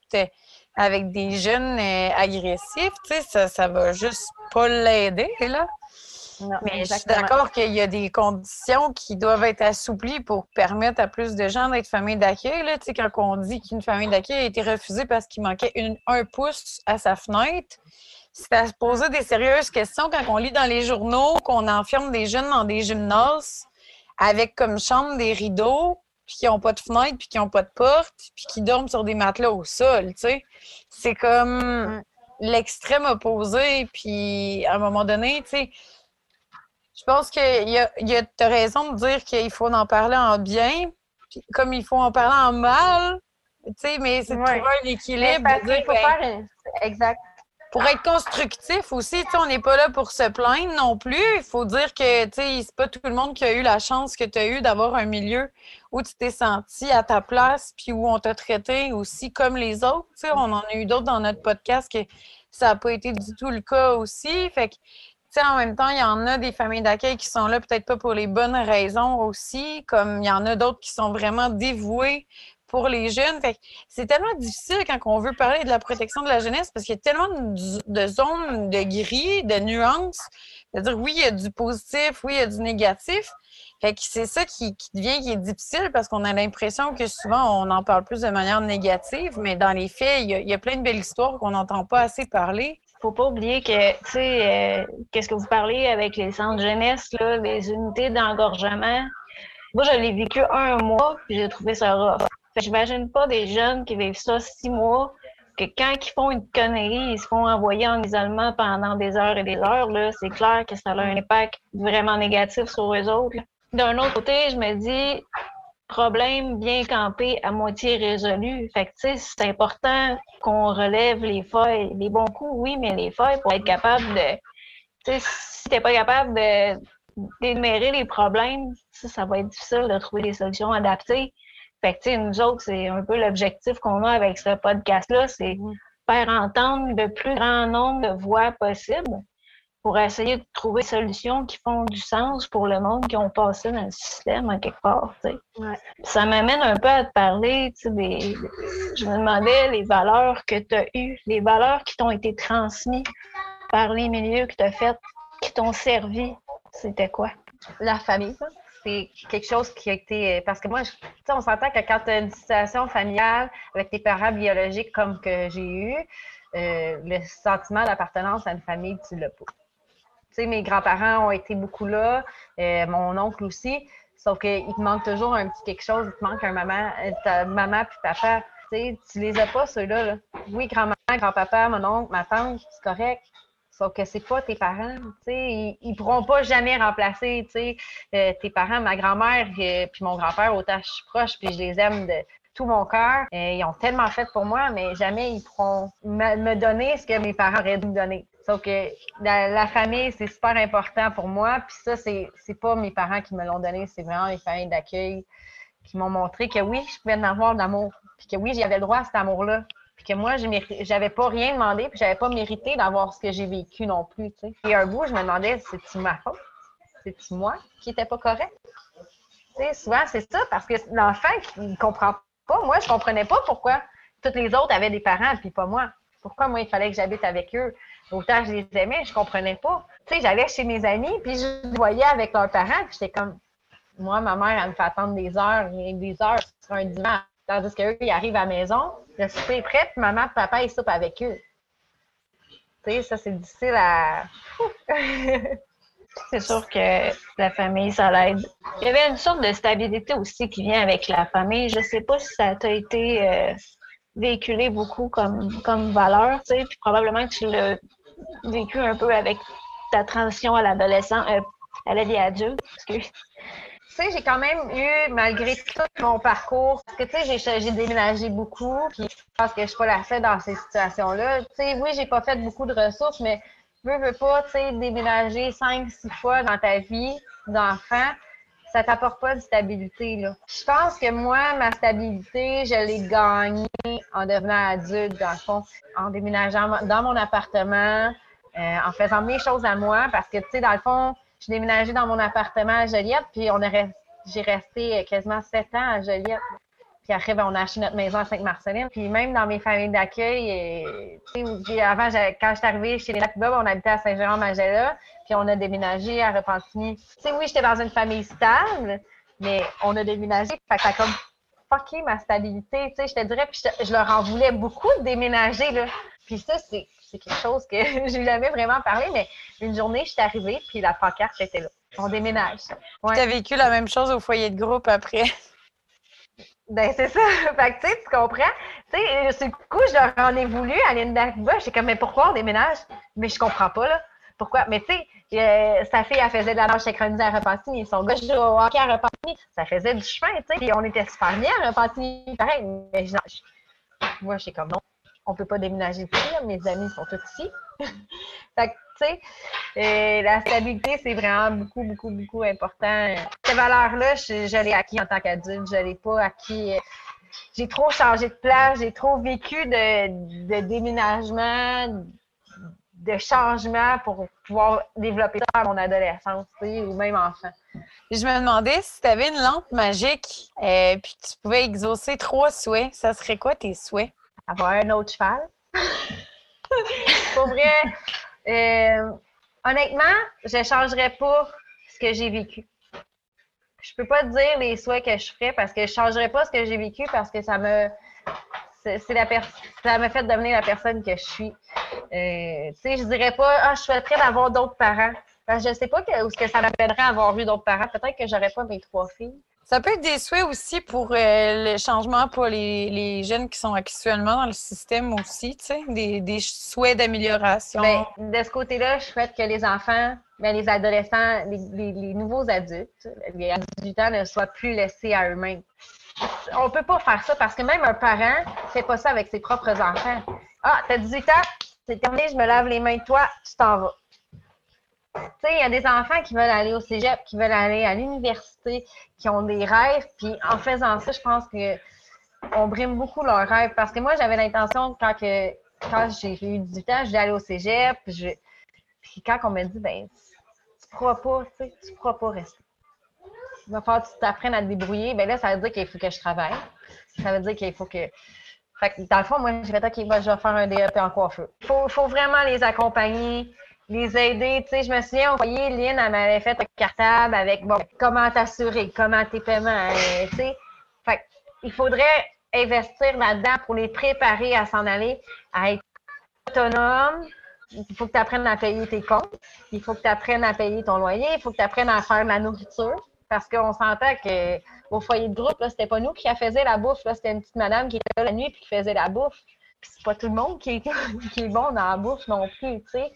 avec des jeunes agressifs. Ça, ça va juste pas l'aider, là mais je suis d'accord qu'il y a des conditions qui doivent être assouplies pour permettre à plus de gens d'être famille d'accueil. Tu sais, quand on dit qu'une famille d'accueil a été refusée parce qu'il manquait un pouce à sa fenêtre, c'est à se poser des sérieuses questions quand on lit dans les journaux qu'on enferme des jeunes dans des gymnases avec comme chambre des rideaux, puis qui n'ont pas de fenêtre, puis qui n'ont pas de porte, puis qui dorment sur des matelas au sol, tu sais. C'est comme l'extrême opposé, puis à un moment donné, tu sais, je pense que y a, y a, as raison de dire qu'il faut en parler en bien, comme il faut en parler en mal, tu sais, mais c'est trouver un équilibre. faut faire Exact. Pour être constructif aussi, on n'est pas là pour se plaindre non plus. Il faut dire que, tu sais, c'est pas tout le monde qui a eu la chance que tu as eu d'avoir un milieu où tu t'es senti à ta place, puis où on t'a traité aussi comme les autres. Tu sais, on en a eu d'autres dans notre podcast que ça n'a pas été du tout le cas aussi. Fait que en même temps, il y en a des familles d'accueil qui sont là peut-être pas pour les bonnes raisons aussi, comme il y en a d'autres qui sont vraiment dévouées pour les jeunes. c'est tellement difficile quand on veut parler de la protection de la jeunesse parce qu'il y a tellement de, zones de gris, de nuances. C'est-à-dire, oui, il y a du positif, oui, il y a du négatif. Fait que c'est ça qui, devient difficile parce qu'on a l'impression que souvent on en parle plus de manière négative, mais dans les faits, il y a, plein de belles histoires qu'on n'entend pas assez parler faut pas oublier que, tu sais, euh, qu'est-ce que vous parlez avec les centres jeunesse, les unités d'engorgement. Moi, je l'ai vécu un mois, puis j'ai trouvé ça rough. J'imagine pas des jeunes qui vivent ça six mois, que quand ils font une connerie, ils se font envoyer en isolement pendant des heures et des heures. C'est clair que ça a un impact vraiment négatif sur eux autres. D'un autre côté, je me dis, problème bien campé à moitié résolu. Fait c'est important qu'on relève les failles. Les bons coups, oui, mais les failles pour être capable de. Tu sais, si pas capable de d'énumérer les problèmes, ça va être difficile de trouver des solutions adaptées. Fait que, nous autres, c'est un peu l'objectif qu'on a avec ce podcast-là, c'est faire entendre le plus grand nombre de voix possibles pour essayer de trouver des solutions qui font du sens pour le monde qui ont passé dans le système en quelque part. Ça m'amène un peu à te parler des. Je me demandais les valeurs que tu as eues, les valeurs qui t'ont été transmises par les milieux que tu as fait, qui t'ont servi. C'était quoi? La famille, c'est quelque chose qui a été. Parce que moi, on s'entend que quand tu as une situation familiale avec tes parents biologiques comme que j'ai eu, euh, le sentiment d'appartenance à une famille, tu l'as pas sais, mes grands-parents ont été beaucoup là, euh, mon oncle aussi. Sauf qu'il te manque toujours un petit quelque chose, il te manque un maman, euh, ta maman puis papa. Tu tu les as pas, ceux-là. Là. Oui, grand-maman, grand-papa, mon oncle, ma tante, c'est correct. Sauf que c'est pas tes parents. Tu sais, ils, ils pourront pas jamais remplacer, tu sais, euh, tes parents. Ma grand-mère et puis mon grand-père, autant je suis proche, puis je les aime de tout mon cœur. ils ont tellement fait pour moi, mais jamais ils pourront me donner ce que mes parents auraient dû me donner. Sauf que la, famille, c'est super important pour moi. Puis ça, c'est, c'est pas mes parents qui me l'ont donné, c'est vraiment les familles d'accueil qui m'ont montré que oui, je pouvais en avoir d'amour. Puis que oui, j'avais le droit à cet amour-là. Que moi, j'avais pas rien demandé, puis j'avais pas mérité d'avoir ce que j'ai vécu non plus. Tu sais. Et un bout, je me demandais, c'est-tu ma faute? C'est-tu moi qui n'étais pas correct? Tu sais, souvent, c'est ça, parce que l'enfant, il comprend pas. Moi, je comprenais pas pourquoi toutes les autres avaient des parents, puis pas moi. Pourquoi moi, il fallait que j'habite avec eux? Autant je les aimais, je comprenais pas. Tu sais, j'allais chez mes amis, puis je les voyais avec leurs parents, puis j'étais comme, moi, ma mère, elle me fait attendre des heures des heures sur un dimanche. Tandis qu'eux, ils arrivent à la maison, le souper est prêt, puis maman papa, ils soupent avec eux. Tu sais, ça, c'est difficile à... c'est sûr que la famille, ça l'aide. Il y avait une sorte de stabilité aussi qui vient avec la famille. Je sais pas si ça t'a été euh, véhiculé beaucoup comme, comme valeur, tu sais, puis probablement que tu l'as vécu un peu avec ta transition à l'adolescent, euh, à la vie adulte? Sais, j'ai quand même eu, malgré tout mon parcours, parce que tu sais, j'ai déménagé beaucoup, puis je pense que je suis pas la seule dans ces situations-là. Tu sais, oui, j'ai pas fait beaucoup de ressources, mais veux, veux pas, tu sais, déménager cinq, six fois dans ta vie d'enfant, ça t'apporte pas de stabilité, là. Je pense que moi, ma stabilité, je l'ai gagnée en devenant adulte, dans le fond, en déménageant dans mon appartement, euh, en faisant mes choses à moi, parce que, tu sais, dans le fond, je déménageais dans mon appartement à Joliette, puis on j'ai resté quasiment sept ans à Joliette. Puis après, ben, on a acheté notre maison à Sainte-Marceline. Puis même dans mes familles d'accueil, avant, quand je suis arrivée chez les Lac-Bob, on habitait à Saint-Jérôme-Magella, puis on a déménagé à Repentigny. Tu sais, oui, j'étais dans une famille stable, mais on a déménagé. Fait ça a comme fucké ma stabilité, tu sais, je te dirais. Puis je, leur en voulais beaucoup de déménager, là. Puis ça, c'est quelque chose que j'ai jamais vraiment parlé, mais une journée, je suis arrivée, puis la pancarte était là. On déménage. Tu as vécu la même chose au foyer de groupe après. Ben, c'est ça. fait que, tu comprends? Tu sais, ce coup, je leur en ai voulu à Linda J'étais comme, mais pourquoi on déménage? Mais je comprends pas, là. Pourquoi? Mais tu sais, euh, sa fille, elle faisait de la nage synchronisée à Repentigny. Son gars jouait au hockey à Repentigny. Ça faisait du chemin, tu sais. Puis on était super bien à Repentigny. Pareil. Mais je, moi, j'étais comme, non, on peut pas déménager ici. Mes amis sont tous ici. que, tu sais, euh, la stabilité, c'est vraiment beaucoup, beaucoup, beaucoup important. Ces valeurs-là, je, l'ai acquis en tant qu'adulte. Je l'ai pas acquis. Euh, j'ai trop changé de place, j'ai trop vécu de, de déménagement, de changement pour pouvoir développer ça à mon adolescence, ou même enfant. Je me demandais si tu avais une lampe magique et euh, puis tu pouvais exaucer trois souhaits, ça serait quoi tes souhaits? Avoir un autre cheval. Pour vrai, euh, honnêtement, je ne changerais pas ce que j'ai vécu. Je peux pas te dire les souhaits que je ferais parce que je ne changerais pas ce que j'ai vécu parce que ça me c'est la ça m'a fait devenir la personne que je suis. Euh, tu sais, je dirais pas ah je souhaiterais d'avoir d'autres parents. Parce que je sais pas que, ce que ça m'appellerait avoir eu d'autres parents. Peut-être que j'aurais pas mes trois filles. Ça peut être des souhaits aussi pour euh, le changement pour les, jeunes qui sont actuellement dans le système aussi, tu sais, des, souhaits d'amélioration. Ben, de ce côté-là, je souhaite que les enfants, ben, les adolescents, les, nouveaux adultes, les 18 ans, ne soient plus laissés à eux-mêmes. On peut pas faire ça parce que même un parent ne fait pas ça avec ses propres enfants. Ah, t'as 18 ans, c'est terminé, je me lave les mains de toi, tu t'en vas. Tu sais, il y a des enfants qui veulent aller au cégep, qui veulent aller à l'université, qui ont des rêves. Puis en faisant ça, je pense que on brime beaucoup leurs rêves. Parce que moi, j'avais l'intention, quand, quand j'ai eu 18 ans, je vais aller au cégep. Puis, quand on m'a dit, ben, tu ne pourras pas, tu tu pourras pas rester. Il va falloir que tu t'apprennes à te débrouiller. Ben là, ça veut dire qu'il faut que je travaille. Ça veut dire qu'il faut que. Fait que dans le fond, moi, OK, je vais faire un DEP en coiffeur. Il faut vraiment les accompagner les aider. Tu sais, je me souviens, au foyer, Lynn, elle m'avait fait un cartable avec bon, comment t'assurer, comment tes paiements, euh, tu sais. Fait il faudrait investir là-dedans pour les préparer à s'en aller, à être autonome. Il faut que tu apprennes à payer tes comptes. Il faut que tu apprennes à payer ton loyer. Il faut que tu apprennes à faire de la nourriture. Parce qu'on s'entend qu'au foyer de groupe, c'était pas nous qui faisait la bouffe. C'était une petite madame qui était là la nuit et qui faisait la bouffe. Puis c'est pas tout le monde qui est, qui est bon dans la bouffe non plus, tu sais.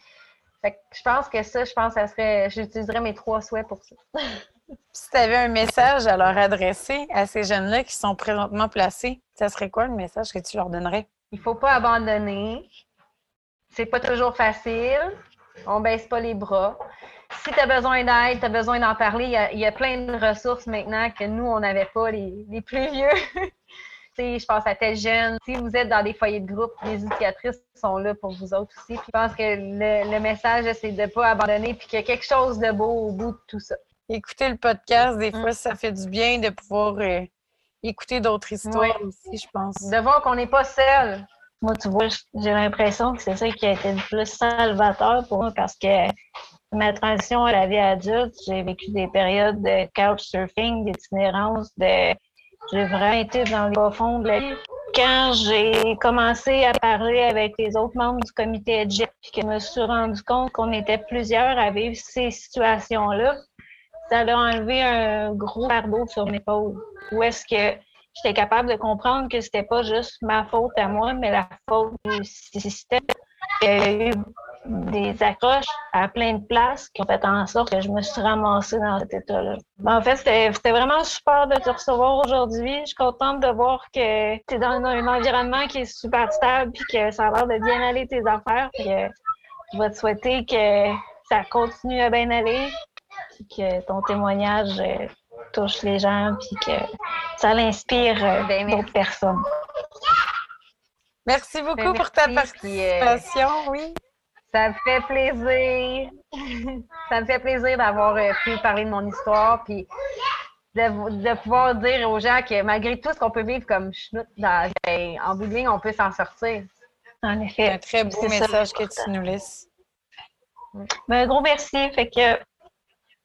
Fait que je pense que ça, je pense que ça serait. J'utiliserais mes trois souhaits pour ça. si tu avais un message à leur adresser à ces jeunes-là qui sont présentement placés, ça serait quoi le message que tu leur donnerais? Il ne faut pas abandonner. C'est pas toujours facile. On baisse pas les bras. Si tu as besoin d'aide, tu as besoin d'en parler, il y, a, plein de ressources maintenant que nous, on n'avait pas, les, les plus vieux. je pense à tel jeune. Si vous êtes dans des foyers de groupe, les éducatrices sont là pour vous autres aussi. je pense que le, message, c'est de ne pas abandonner puis qu'il y a quelque chose de beau au bout de tout ça. Écouter le podcast, des fois, ça fait du bien de pouvoir euh, écouter d'autres histoires aussi, je pense. De voir qu'on n'est pas seul. Moi, tu vois, j'ai l'impression que c'est ça qui a été le plus salvateur pour moi parce que ma transition à la vie adulte, j'ai vécu des périodes de couchsurfing, d'itinérance, de j'ai vraiment été dans les fonds de la. Quand j'ai commencé à parler avec les autres membres du comité EDGEP, puis que je me suis rendu compte qu'on était plusieurs à vivre ces situations-là, ça a enlevé un gros fardeau sur mes épaules. Où est-ce que j'étais capable de comprendre que c'était pas juste ma faute à moi, mais la faute du système. Des accroches à plein de places qui ont fait en sorte que je me suis ramassée dans cet état-là. En fait, c'était vraiment super de te recevoir aujourd'hui. Je suis contente de voir que tu es dans un environnement qui est super stable puis que ça a l'air de bien aller tes affaires. Puis je vais te souhaiter que ça continue à bien aller puis que ton témoignage euh, touche les gens puis que ça l'inspire euh, Ben, d'autres personnes. Merci beaucoup Ben, pour ta euh, participation. Oui. Ça me fait plaisir. ça me fait plaisir d'avoir euh, pu parler de mon histoire, puis de, de pouvoir dire aux gens que malgré tout ce qu'on peut vivre comme chenoute, dans, ben, en bout de ligne, on peut s'en sortir. En C'est effet. un très beau C'est ça, message que tu nous laisses. Ben, un gros merci. Fait que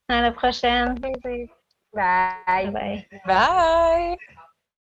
à la prochaine. Bye. Bye bye. Bye!